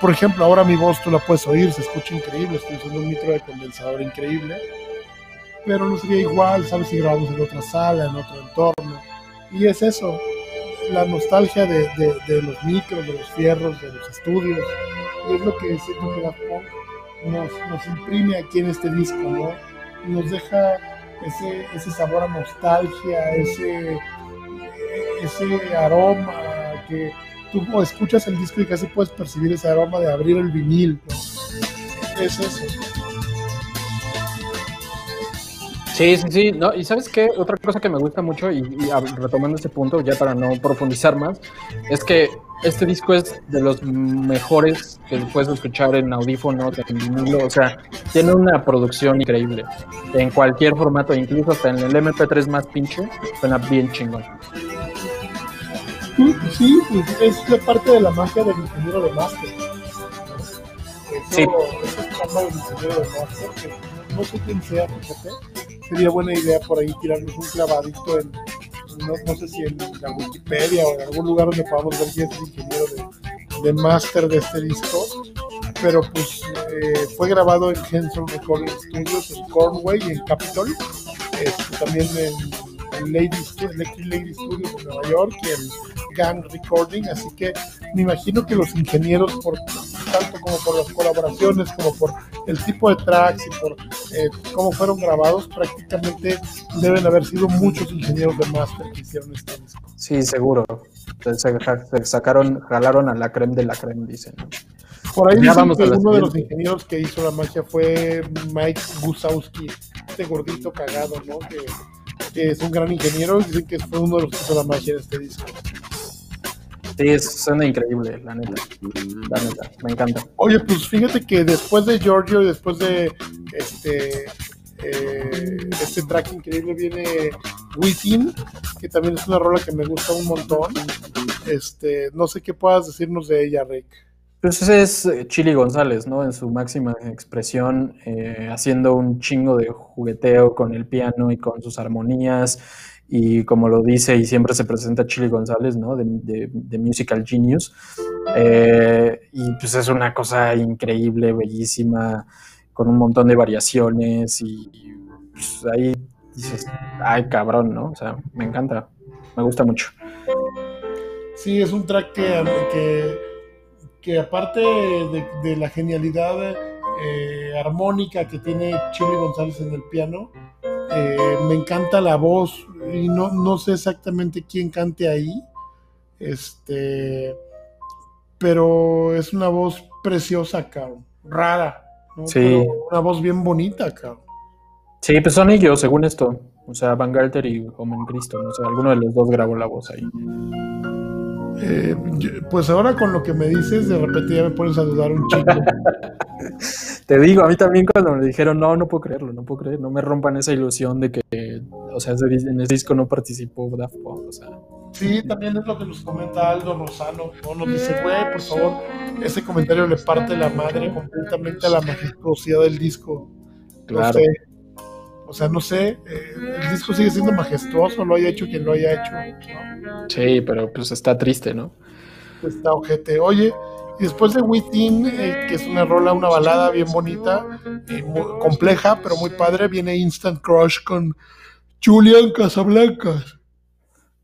por ejemplo, ahora mi voz tú la puedes oír, se escucha increíble, estoy usando un micro de condensador increíble, pero no sería igual, ¿sabes? Si grabamos en otra sala, en otro entorno. Y es eso, la nostalgia de, de, los micros, de los fierros, de los estudios. Y es lo que siento que Daft nos, nos imprime aquí en este disco, ¿no? nos deja ese, ese sabor a nostalgia, ese, ese aroma que tú escuchas el disco y casi puedes percibir ese aroma de abrir el vinil, ¿no? Es eso. Sí, sí, sí. No, y sabes qué, otra cosa que me gusta mucho, y, retomando este punto, ya para no profundizar más, es que este disco es de los mejores que puedes escuchar en audífono, en vinilo, o sea, tiene una producción increíble. En cualquier formato, incluso hasta en el MP3 más pinche, suena bien chingón. Sí, sí, es parte de la magia del ingeniero de máster. sí. ingeniero de máster, que no sé quién sea, fíjate sería buena idea por ahí tirarnos un clavadito en, no, sé si en la Wikipedia o en algún lugar donde podamos ver quién es el ingeniero de, de máster de este disco. Pero pues eh, fue grabado en Henson Recording Studios en Cornway y en Capitol. Este, también en, Lady, Electric Lady Studios en Nueva York y en Gang Recording. Así que me imagino que los ingenieros, por tanto como por las colaboraciones, como por el tipo de tracks y por eh, cómo fueron grabados, prácticamente deben haber sido muchos ingenieros de máster que hicieron este disco. Sí, seguro. Se, sacaron, jalaron a la creme de la creme, dicen. Por ahí dicen que uno de los ingenieros que hizo la magia fue Mike Gusowski, este gordito cagado, ¿no? Que, que es un gran ingeniero dicen que fue uno de los que hizo la magia de este disco. Sí, suena increíble, la neta. La neta, me encanta. Oye, pues fíjate que después de Giorgio y después de este eh, este track increíble viene Within, que también es una rola que me gusta un montón. Este, no sé qué puedas decirnos de ella, Rick. Pues ese es eh, Chili González, ¿no? En su máxima expresión, eh, haciendo un chingo de jugueteo con el piano y con sus armonías y como lo dice y siempre se presenta Chili González, ¿no? De, Musical Genius. Eh, y pues es una cosa increíble, bellísima, con un montón de variaciones y, pues ahí dices, ay cabrón, ¿no? O sea, me encanta, me gusta mucho. Sí, es un track que, que, aparte de, la genialidad eh, armónica que tiene Chili González en el piano, eh, me encanta la voz y no, no sé exactamente quién cante ahí. Este, pero es una voz preciosa, cabrón. Rara. Sí. una voz bien bonita, cabrón. Sí, pues son ellos, según esto. O sea, Van Galter y Homen Cristo. No sé, alguno de los dos grabó la voz ahí. Eh, pues ahora con lo que me dices, de repente ya me pones a dudar un chico. Te digo, a mí también cuando me dijeron, no, no puedo creerlo, no puedo creer, no me rompan esa ilusión de que, o sea, en ese disco no participó Daft Punk, o sea. Sí, también es lo que nos comenta Aldo Rosano, ¿no? Nos dice, güey, por favor, ese comentario le parte la madre completamente a la majestuosidad del disco. Claro. O sea, no sé, eh, el disco sigue siendo majestuoso, lo haya hecho quien lo haya hecho. Sí, pero pues está triste, ¿no? Está ojete. Oye, y después de Within, eh, que es una rola, una balada bien bonita, y compleja, pero muy padre, viene Instant Crush con Julian Casablancas.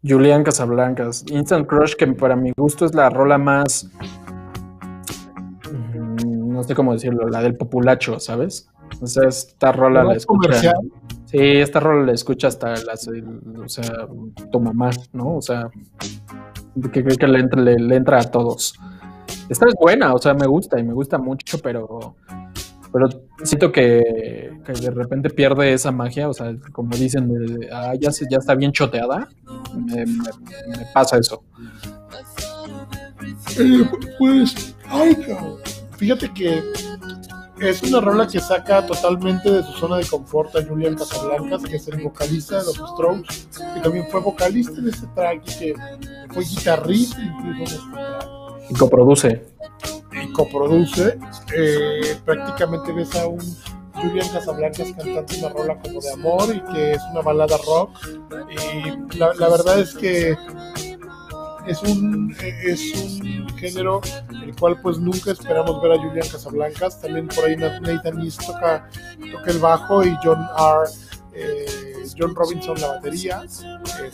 Julian Casablancas. Instant Crush, que para mi gusto es la rola más. Mm, no sé cómo decirlo, la del populacho, ¿sabes? O sea, esta rola la escucha. Sí, esta rola la escucha hasta las, o sea, tu mamá, ¿no? O sea, que creo que le entra, le, entra a todos. Esta es buena, o sea, me gusta y me gusta mucho, pero pero siento que, de repente pierde esa magia, o sea, como dicen, ah, ya, ya está bien choteada, me, pasa eso. Eh, pues, ay, fíjate que es una rola que saca totalmente de su zona de confort a Julian Casablancas, que es el vocalista de los Strokes, que también fue vocalista en este track y que fue guitarrista incluso en este track. Y coproduce. Y coproduce. Eh, prácticamente ves a un Julian Casablancas cantando una rola como de amor y que es una balada rock. Y la, verdad es que es un, es un género el cual pues nunca esperamos ver a Julian Casablancas. También por ahí Nathan East toca, toca el bajo y John R. Eh, John Robinson la batería. Este,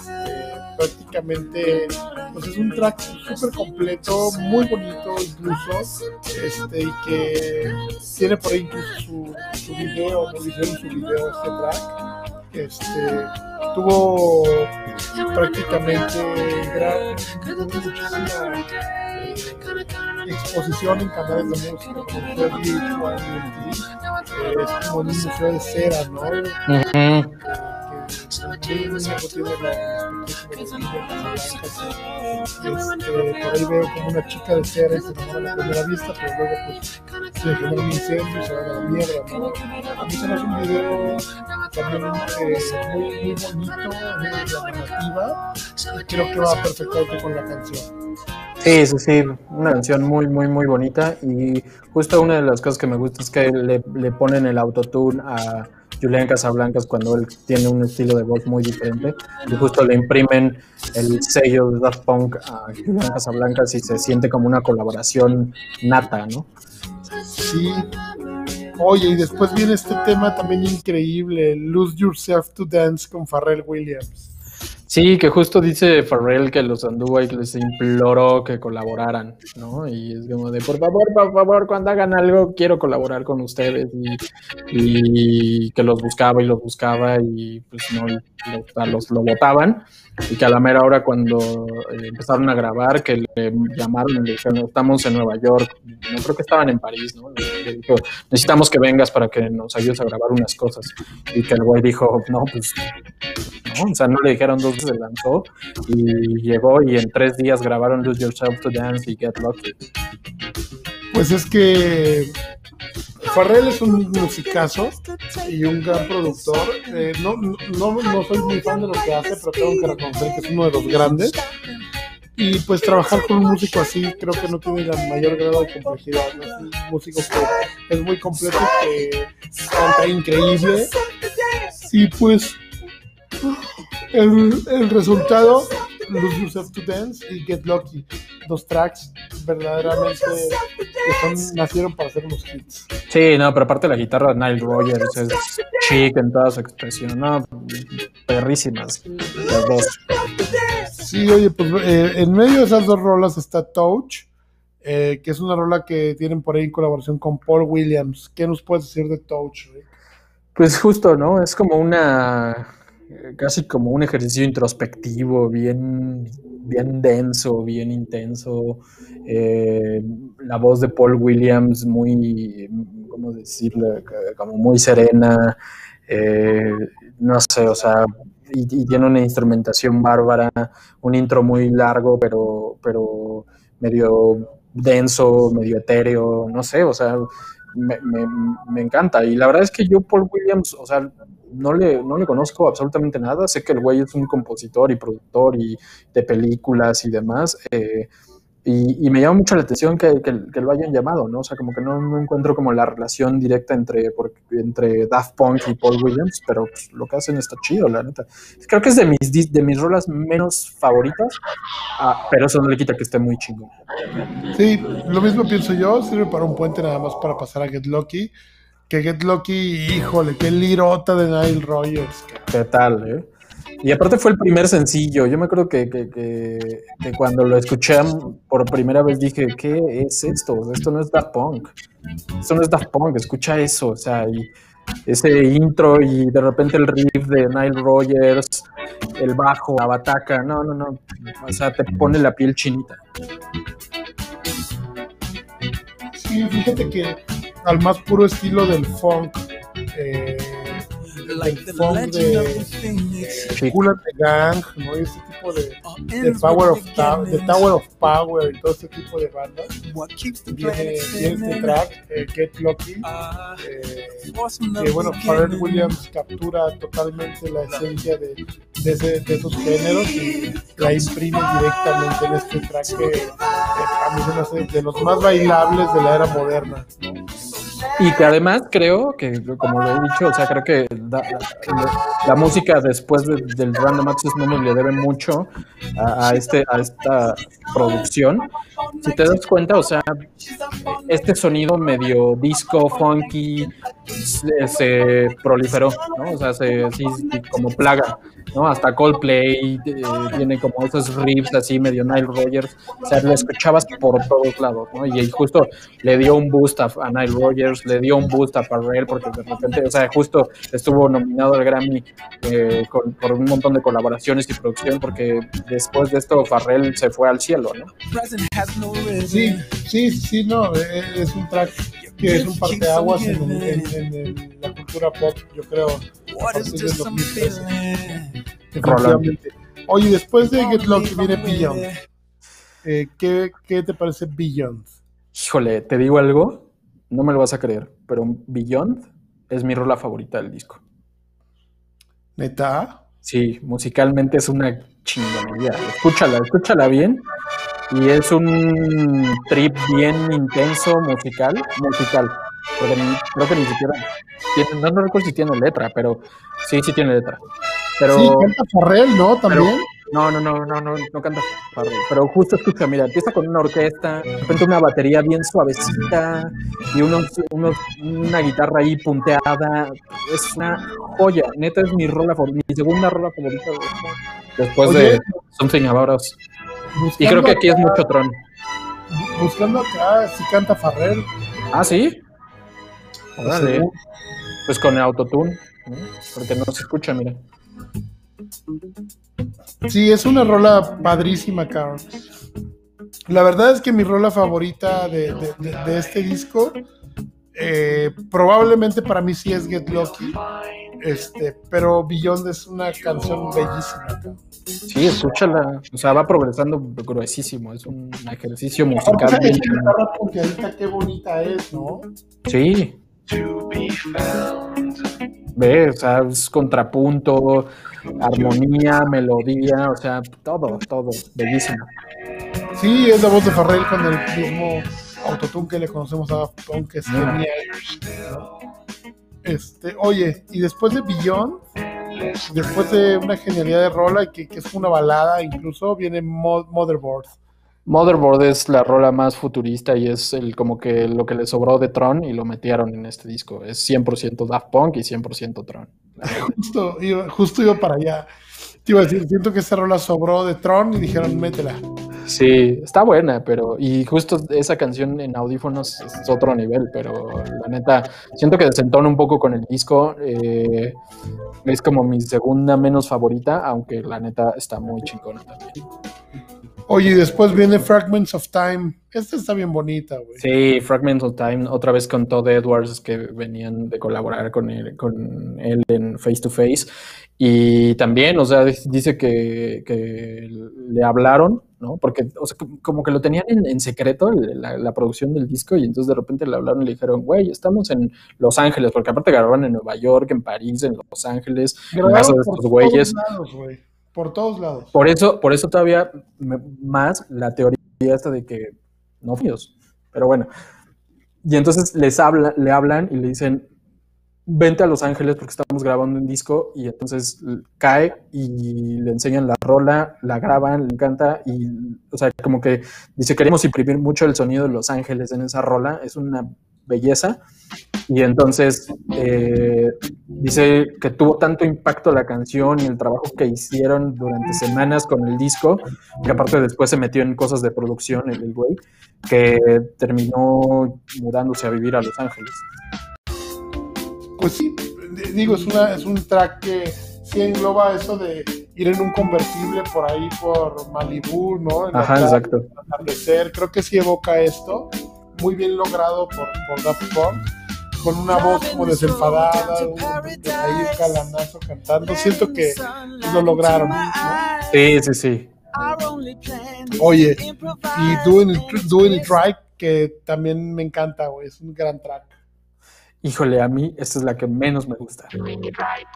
prácticamente pues es un track súper completo, muy bonito incluso, este, y que tiene por ahí incluso su, su video, nos dijeron su video este track. Este, tuvo prácticamente gran, muchísima eh, exposición en canales de música como fue VH1 y es como un museo de cera, ¿no? Uh -huh. Que, por ahí veo como una chica de cera y se enamora a la primera vista, pero luego pues se genera un incendio y se va a la mierda, ¿no? A mí se me hace un video también eh, muy, muy bonito, muy narrativa, y creo que va perfectamente con la canción. Sí, sí, sí, una canción muy, muy, muy bonita y justo una de las cosas que me gusta es que le, le ponen el autotune a Julián Casablancas cuando él tiene un estilo de voz muy diferente y justo le imprimen el sello de Daft Punk a Julián Casablancas y se siente como una colaboración nata, ¿no? Sí. Oye, y después viene este tema también increíble, Lose Yourself to Dance con Pharrell Williams. Sí, que justo dice Farrell que los anduvo y les imploró que colaboraran, ¿no? Y es como de, por favor, por favor, cuando hagan algo, quiero colaborar con ustedes. Y, que los buscaba y los buscaba y pues no, los, lo votaban. Y que a la mera hora cuando eh, empezaron a grabar, que le llamaron y le dijeron, estamos en Nueva York, no creo que estaban en París, ¿no? Le dijo, necesitamos que vengas para que nos ayudes a grabar unas cosas. Y que el güey dijo, no, pues, no, o sea, no le dijeron dos se lanzó y llegó y en tres días grabaron Lose Yourself to Dance y Get Lucky. Pues es que Farrell es un musicazo y un gran productor. Eh, no, no, no, soy muy fan de lo que hace, pero tengo que reconocer que es uno de los grandes. Y pues trabajar con un músico así creo que no tiene la mayor grado de complejidad. Es un músico que es muy completo, que canta increíble. Y pues el, el resultado, Lose Yourself to Dance y Get Lucky. Dos tracks verdaderamente que son, nacieron para hacer unos hits. Sí, no, pero aparte la guitarra de Nile Rogers es chic en toda su expresión, ¿no? Perrísimas las dos. Sí, oye, pues eh, en medio de esas dos rolas está Touch, eh, que es una rola que tienen por ahí en colaboración con Paul Williams. ¿Qué nos puedes decir de Touch, Rick? Pues justo, ¿no? Es como una, casi como un ejercicio introspectivo, bien, bien denso, bien intenso. Eh, la voz de Paul Williams muy, ¿cómo decirlo? Como muy serena. Eh, no sé, o sea, y, y, tiene una instrumentación bárbara, un intro muy largo, pero, pero medio denso, medio etéreo, no sé, o sea, me, me, me, encanta. Y la verdad es que yo, Paul Williams, o sea, no le, no le conozco absolutamente nada. Sé que el güey es un compositor y productor y de películas y demás. Eh, y, me llama mucho la atención que, lo hayan llamado, ¿no? O sea, como que no, no encuentro como la relación directa entre, por, entre Daft Punk y Paul Williams, pero pues, lo que hacen está chido, la neta. Creo que es de mis, de mis rolas menos favoritas, ah, pero eso no le quita que esté muy chingón. Sí, lo mismo pienso yo, sirve para un puente nada más para pasar a Get Lucky. Que Get Lucky, híjole, qué lirota de Nile Rogers. ¿Qué tal, eh? Y aparte fue el primer sencillo. Yo me acuerdo que, que, que, que, cuando lo escuché por primera vez dije, ¿qué es esto? Esto no es Daft Punk. Esto no es Daft Punk, escucha eso. O sea, y ese intro y de repente el riff de Nile Rogers, el bajo, la bataca. No, no, no. O sea, te pone la piel chinita. Sí, fíjate que al más puro estilo del funk. Eh, like the funk de the Gang, ¿no? ese tipo de, de Power of de Tower of Power y todo ese tipo de bandas. Viene, viene este track, eh, Get Lucky, eh, que bueno, Pharrell Williams captura totalmente la esencia de, de, ese, de, esos géneros y la imprime directamente en este track que, que a mí se me hace de los más bailables de la era moderna. ¿no? Y que además creo que, como lo he dicho, o sea, creo que la, música después de, del Random Access Memory le debe mucho a, este, a esta producción. Si te das cuenta, o sea, este sonido medio disco, funky, se, proliferó, ¿no? O sea, se, como plaga. ¿no? Hasta Coldplay eh, tiene como esos riffs así medio Nile Rogers, o sea, lo escuchabas por todos lados, ¿no? Y justo le dio un boost a, a Nile Rogers, le dio un boost a Pharrell porque de repente, o sea, justo estuvo nominado al Grammy eh, con, por un montón de colaboraciones y producción porque después de esto Pharrell se fue al cielo, ¿no? Sí, sí, sí, no, es un track que es un parteaguas en, en, en, en la cultura pop, yo creo, a partir del 2013. Definitivamente. Oye, después de Get Lucky viene Beyond. Eh, ¿qué, ¿Qué te parece Beyond? Híjole, te digo algo, no me lo vas a creer, pero Beyond es mi rola favorita del disco. ¿Neta? Sí, musicalmente es una chingonería. Escúchala, escúchala bien. Y es un trip bien intenso musical, musical. Pero creo que ni siquiera tiene, no, no recuerdo si tiene letra, pero sí, sí tiene letra. Pero, sí, canta Farrell, ¿no? También. Pero, no, no, no, no, no, no canta Farrell. Pero justo escucha, mira, empieza con una orquesta, de repente una batería bien suavecita y unos, unos, una guitarra ahí punteada. Es una joya. Neta es mi rola favorita, mi segunda rola favorita después Oye, de Something About Us. Y creo que aquí acá, es mucho tron. Buscando acá, si canta Farrell. Ah, sí. Órale. Pues con el autotune, ¿no? porque no se escucha, mira. Sí, es una rola padrísima, cabrón. La verdad es que mi rola favorita de, de, de, de este disco, eh, probablemente para mí sí es Get Lucky, este, pero Beyond es una canción bellísima. Sí, escúchala. O sea, va progresando gruesísimo. Es un ejercicio musical. Qué bonita es, ¿no? Sí. Ve, o sea, es contrapunto, armonía, melodía, o sea, todo, todo, bellísimo. Sí, es la voz de Farrell con el mismo autotune que le conocemos a Punk, que es genial. Este, oye, y después de Beyond, después de una genialidad de rola, que, que es una balada incluso, viene Motherboard. Motherboard es la rola más futurista y es el como que lo que le sobró de Tron y lo metieron en este disco. Es 100% Daft Punk y 100% Tron. Justo iba, justo iba para allá. Te iba a decir, siento que esa rola sobró de Tron y dijeron, métela. Sí, está buena, pero. Y justo esa canción en audífonos es otro nivel, pero la neta, siento que desentona un poco con el disco. Eh, es como mi segunda menos favorita, aunque la neta está muy chingona también. Oye, y después viene Fragments of Time. Esta está bien bonita, güey. Sí, Fragments of Time, otra vez con Todd Edwards, que venían de colaborar con él, con él en Face to Face. Y también, o sea, dice que, que le hablaron, ¿no? Porque, o sea, como que lo tenían en, secreto, la, producción del disco, y entonces de repente le hablaron y le dijeron, güey, estamos en Los Ángeles, porque aparte grababan en Nueva York, en París, en Los Ángeles, en casa de estos güeyes. Por todos lados. Por eso, por eso todavía más la teoría esta de que no fíos. Pero bueno. Y entonces les habla, le hablan y le dicen, vente a Los Ángeles porque estamos grabando un disco y entonces cae y le enseñan la rola, la graban, le encanta y, o sea, como que dice, queremos imprimir mucho el sonido de Los Ángeles en esa rola, es una belleza. Y entonces eh, dice que tuvo tanto impacto la canción y el trabajo que hicieron durante semanas con el disco, que aparte después se metió en cosas de producción el, güey, que terminó mudándose a vivir a Los Ángeles. Pues sí, digo, es, una, es un track que sí engloba eso de ir en un convertible por ahí por Malibu, ¿no? Ajá, exacto. Creo que sí evoca esto muy bien logrado por, por Daft Punk, con una voz como desenfadada, un, ahí un calanazo cantando. Siento que lo lograron. Sí, sí, sí. Oye, y Doing, Doing It Right, que también me encanta, güey, es un gran track. Híjole, a mí esta es la que menos me gusta.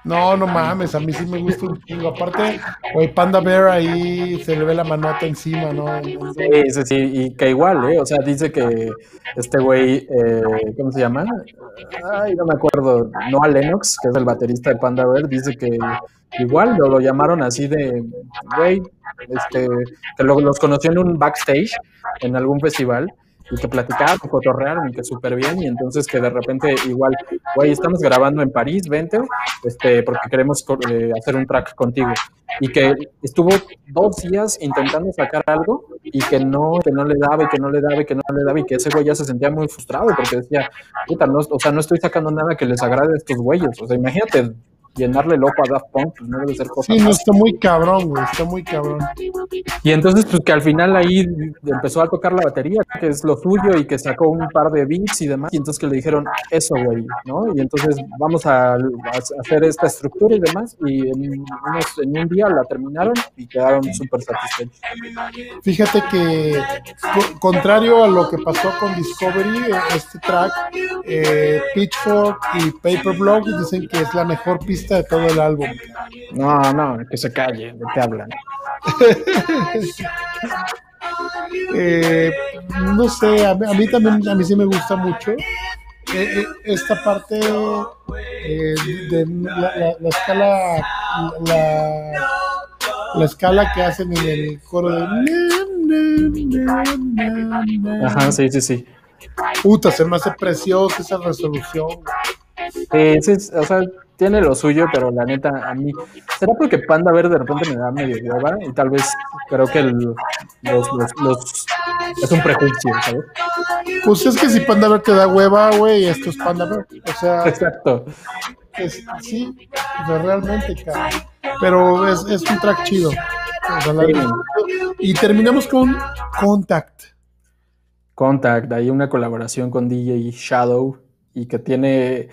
No, no mames, a mí sí me gusta un chingo. Aparte, güey, Panda Bear ahí se le ve la manota encima, ¿no? Sí, sí, sí, y que igual, ¿eh? O sea, dice que este güey, eh, ¿cómo se llama? Ay, no me acuerdo. Noah Lennox, que es el baterista de Panda Bear, dice que igual lo, lo llamaron así de, güey, este, que los conoció en un backstage en algún festival y que platicaron, cotorrearon y que súper bien, y entonces que de repente igual, güey, estamos grabando en París, vente, este, porque queremos eh, hacer un track contigo. Y que estuvo dos días intentando sacar algo y que no, que no le daba y que no le daba y que no le daba y que ese güey ya se sentía muy frustrado porque decía, puta, no, o sea, no estoy sacando nada que les agrade a estos güeyes. O sea, imagínate llenarle el ojo a Daft Punk, pues no debe ser cosa. Sí, no, está muy cabrón, güey, está muy cabrón. Y entonces, pues que al final ahí empezó a tocar la batería, que es lo suyo, y que sacó un par de beats y demás, y entonces que le dijeron, eso, güey, ¿no? Y entonces vamos a, hacer esta estructura y demás, y en, en un día la terminaron y quedaron súper satisfechos. Fíjate que, contrario a lo que pasó con Discovery, este track, eh, Pitchfork y Paperblog dicen que es la mejor pista de todo el álbum. No, no, que se calle, de qué hablan. Eh, no sé, a mí, también, a mí sí me gusta mucho. Eh, eh, esta parte de la, escala la, escala que hacen en el coro de Ajá, sí, sí, sí. Puta, se me hace preciosa esa resolución. Sí, o sea, tiene lo suyo, pero la neta, a mí. ¿Será porque Panda Verde de repente me da medio hueva? Y tal vez creo que los, los, es un prejuicio, ¿sabes? Pues es que si Panda Verde te da hueva, güey, esto es Panda Verde. O sea. Exacto. sí, realmente, cara. Pero es, es un track chido. Y terminamos con Contact. Contact, hay una colaboración con DJ Shadow y que tiene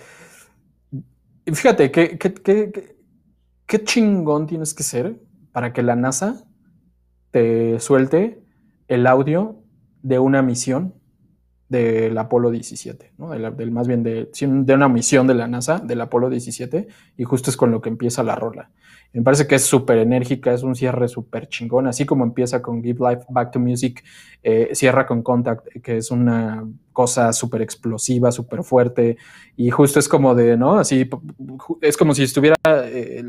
fíjate, ¿qué, qué, chingón tienes que ser para que la NASA te suelte el audio de una misión del Apolo 17, ¿no? del, más bien de, de, una misión de la NASA, del Apolo 17, y justo es con lo que empieza la rola. Me parece que es súper enérgica, es un cierre súper chingón, así como empieza con Give Life Back to Music, eh, cierra con Contact, que es una cosa súper explosiva, súper fuerte, y justo es como de, ¿no? Así, es como si estuviera, eh,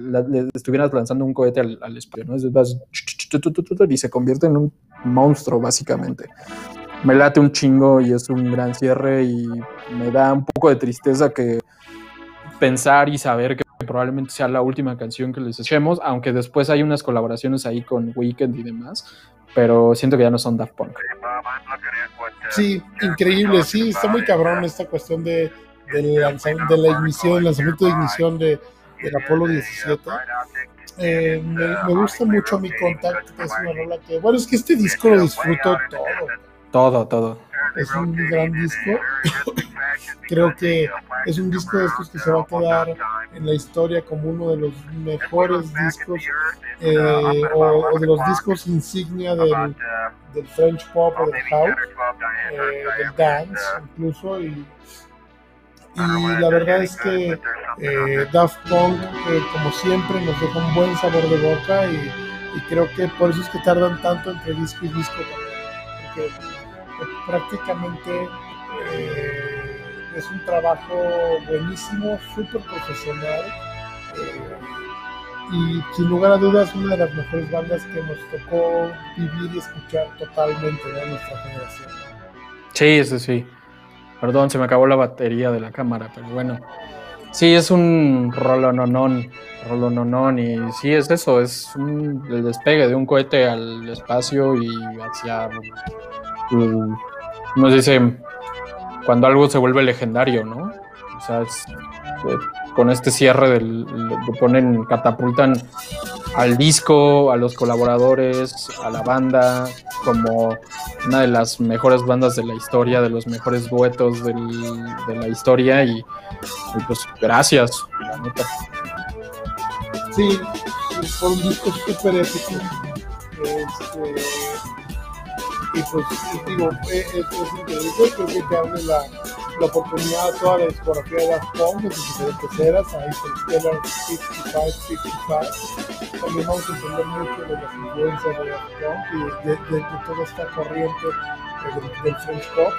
estuvieras lanzando un cohete al, al espacio, ¿no? y se convierte en un monstruo, básicamente. Me late un chingo y es un gran cierre y me da un poco de tristeza que pensar y saber que probablemente sea la última canción que les echemos, aunque después hay unas colaboraciones ahí con Weekend y demás, pero siento que ya no son Daft Punk. Sí, increíble, sí, está muy cabrón esta cuestión de, de, de la ignición, el lanzamiento de ignición de, del Apolo 17. Eh, me, gusta mucho mi contacto, es una rola que, bueno, es que este disco lo disfruto todo. Todo, todo. Es un gran disco. Creo que es un disco de estos que se va a quedar en la historia como uno de los mejores discos eh, o, de los discos insignia del, del French pop o del house, eh, del dance incluso. Y, y la verdad es que eh, Daft Punk, como siempre, nos deja un buen sabor de boca y, creo que por eso es que tardan tanto entre disco y disco también. Prácticamente es un trabajo buenísimo, súper profesional eh, y sin lugar a dudas una de las mejores bandas que nos tocó vivir y escuchar totalmente en nuestra generación. Sí, eso sí. Perdón, se me acabó la batería de la cámara, pero bueno. Sí, es un rolononón, rolononón y sí es eso, es el despegue de un cohete al espacio y hacia, no sé si cuando algo se vuelve legendario, ¿no? O sea, eh, con este cierre del, ponen, catapultan al disco, a los colaboradores, a la banda, como una de las mejores bandas de la historia, de los mejores duetos de la historia y, pues gracias, la neta. Sí, fue un disco súper épico. Este, y pues digo, eh, eh, es, increíble, creo que te abre la, la oportunidad a toda la discografía de Daft Punk de sus diferentes eras, ahí con Stellar 55, 55. También vamos a entender mucho de las influencias de Daft Punk y de, de, de toda esta corriente del, del French Pop.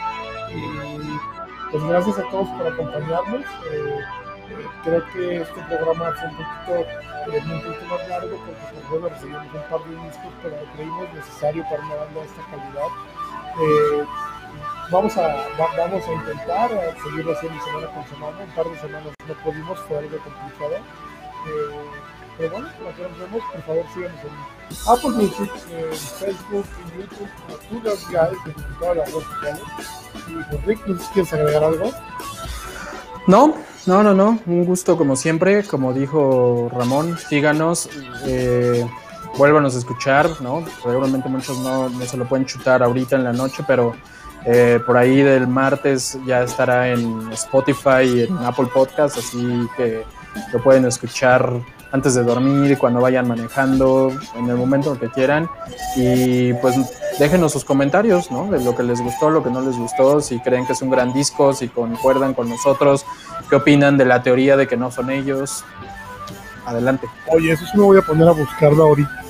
Y pues gracias a todos por acompañarnos. Eh, creo que este programa fue un poquito, eh, más largo porque pues, bueno, recibimos un par de discos, pero creímos necesario para una banda de esta calidad. Eh, vamos, a, vamos a intentar a seguirlo haciendo semana con semana, un par de semanas no pudimos, fue algo complicado. Eh, pero bueno, lo que nos vemos, por favor síganos en Apple Music, en Facebook, en YouTube, tú los guys, en todas las redes sociales. Y pues Rick, ¿no quieres agregar algo? No, no, no, no. Un gusto como siempre. Como dijo Ramón, síganos. Eh, vuélvanos a escuchar, ¿no? Seguramente muchos no, no, se lo pueden chutar ahorita en la noche, pero eh, por ahí del martes ya estará en Spotify y en Apple Podcast, así que lo pueden escuchar antes de dormir, cuando vayan manejando, en el momento que quieran. Y pues déjenos sus comentarios, ¿no? De lo que les gustó, lo que no les gustó, si creen que es un gran disco, si concuerdan con nosotros, qué opinan de la teoría de que no son ellos. Adelante. Oye, eso sí me voy a poner a buscarlo ahorita.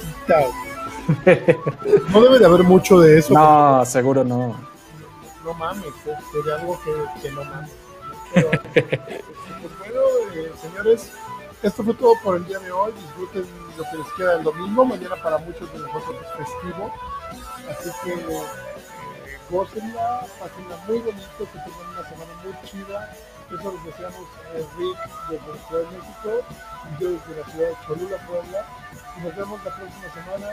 no debe de haber mucho de eso. No, seguro no. No mames, sería algo que, que no mames. Pero, pues bueno, eh, señores, esto fue todo por el día de hoy. Disfruten lo que les queda el domingo. Mañana para muchos de nosotros es festivo. Así que eh, gócenla, pásenla muy bonito, que tengan una semana muy chida. Eso les deseamos eh, Rick desde la Ciudad de México yo desde la ciudad de Cholula, Puebla. Y nos vemos la próxima semana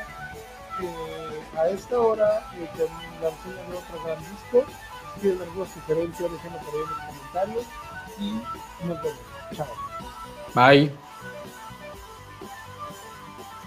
eh, a esta hora eh, con la reseña de otro gran disco. Si tienen alguna sugerencia, déjenlo por ahí en los comentarios. Y nos vemos. Chao. Bye.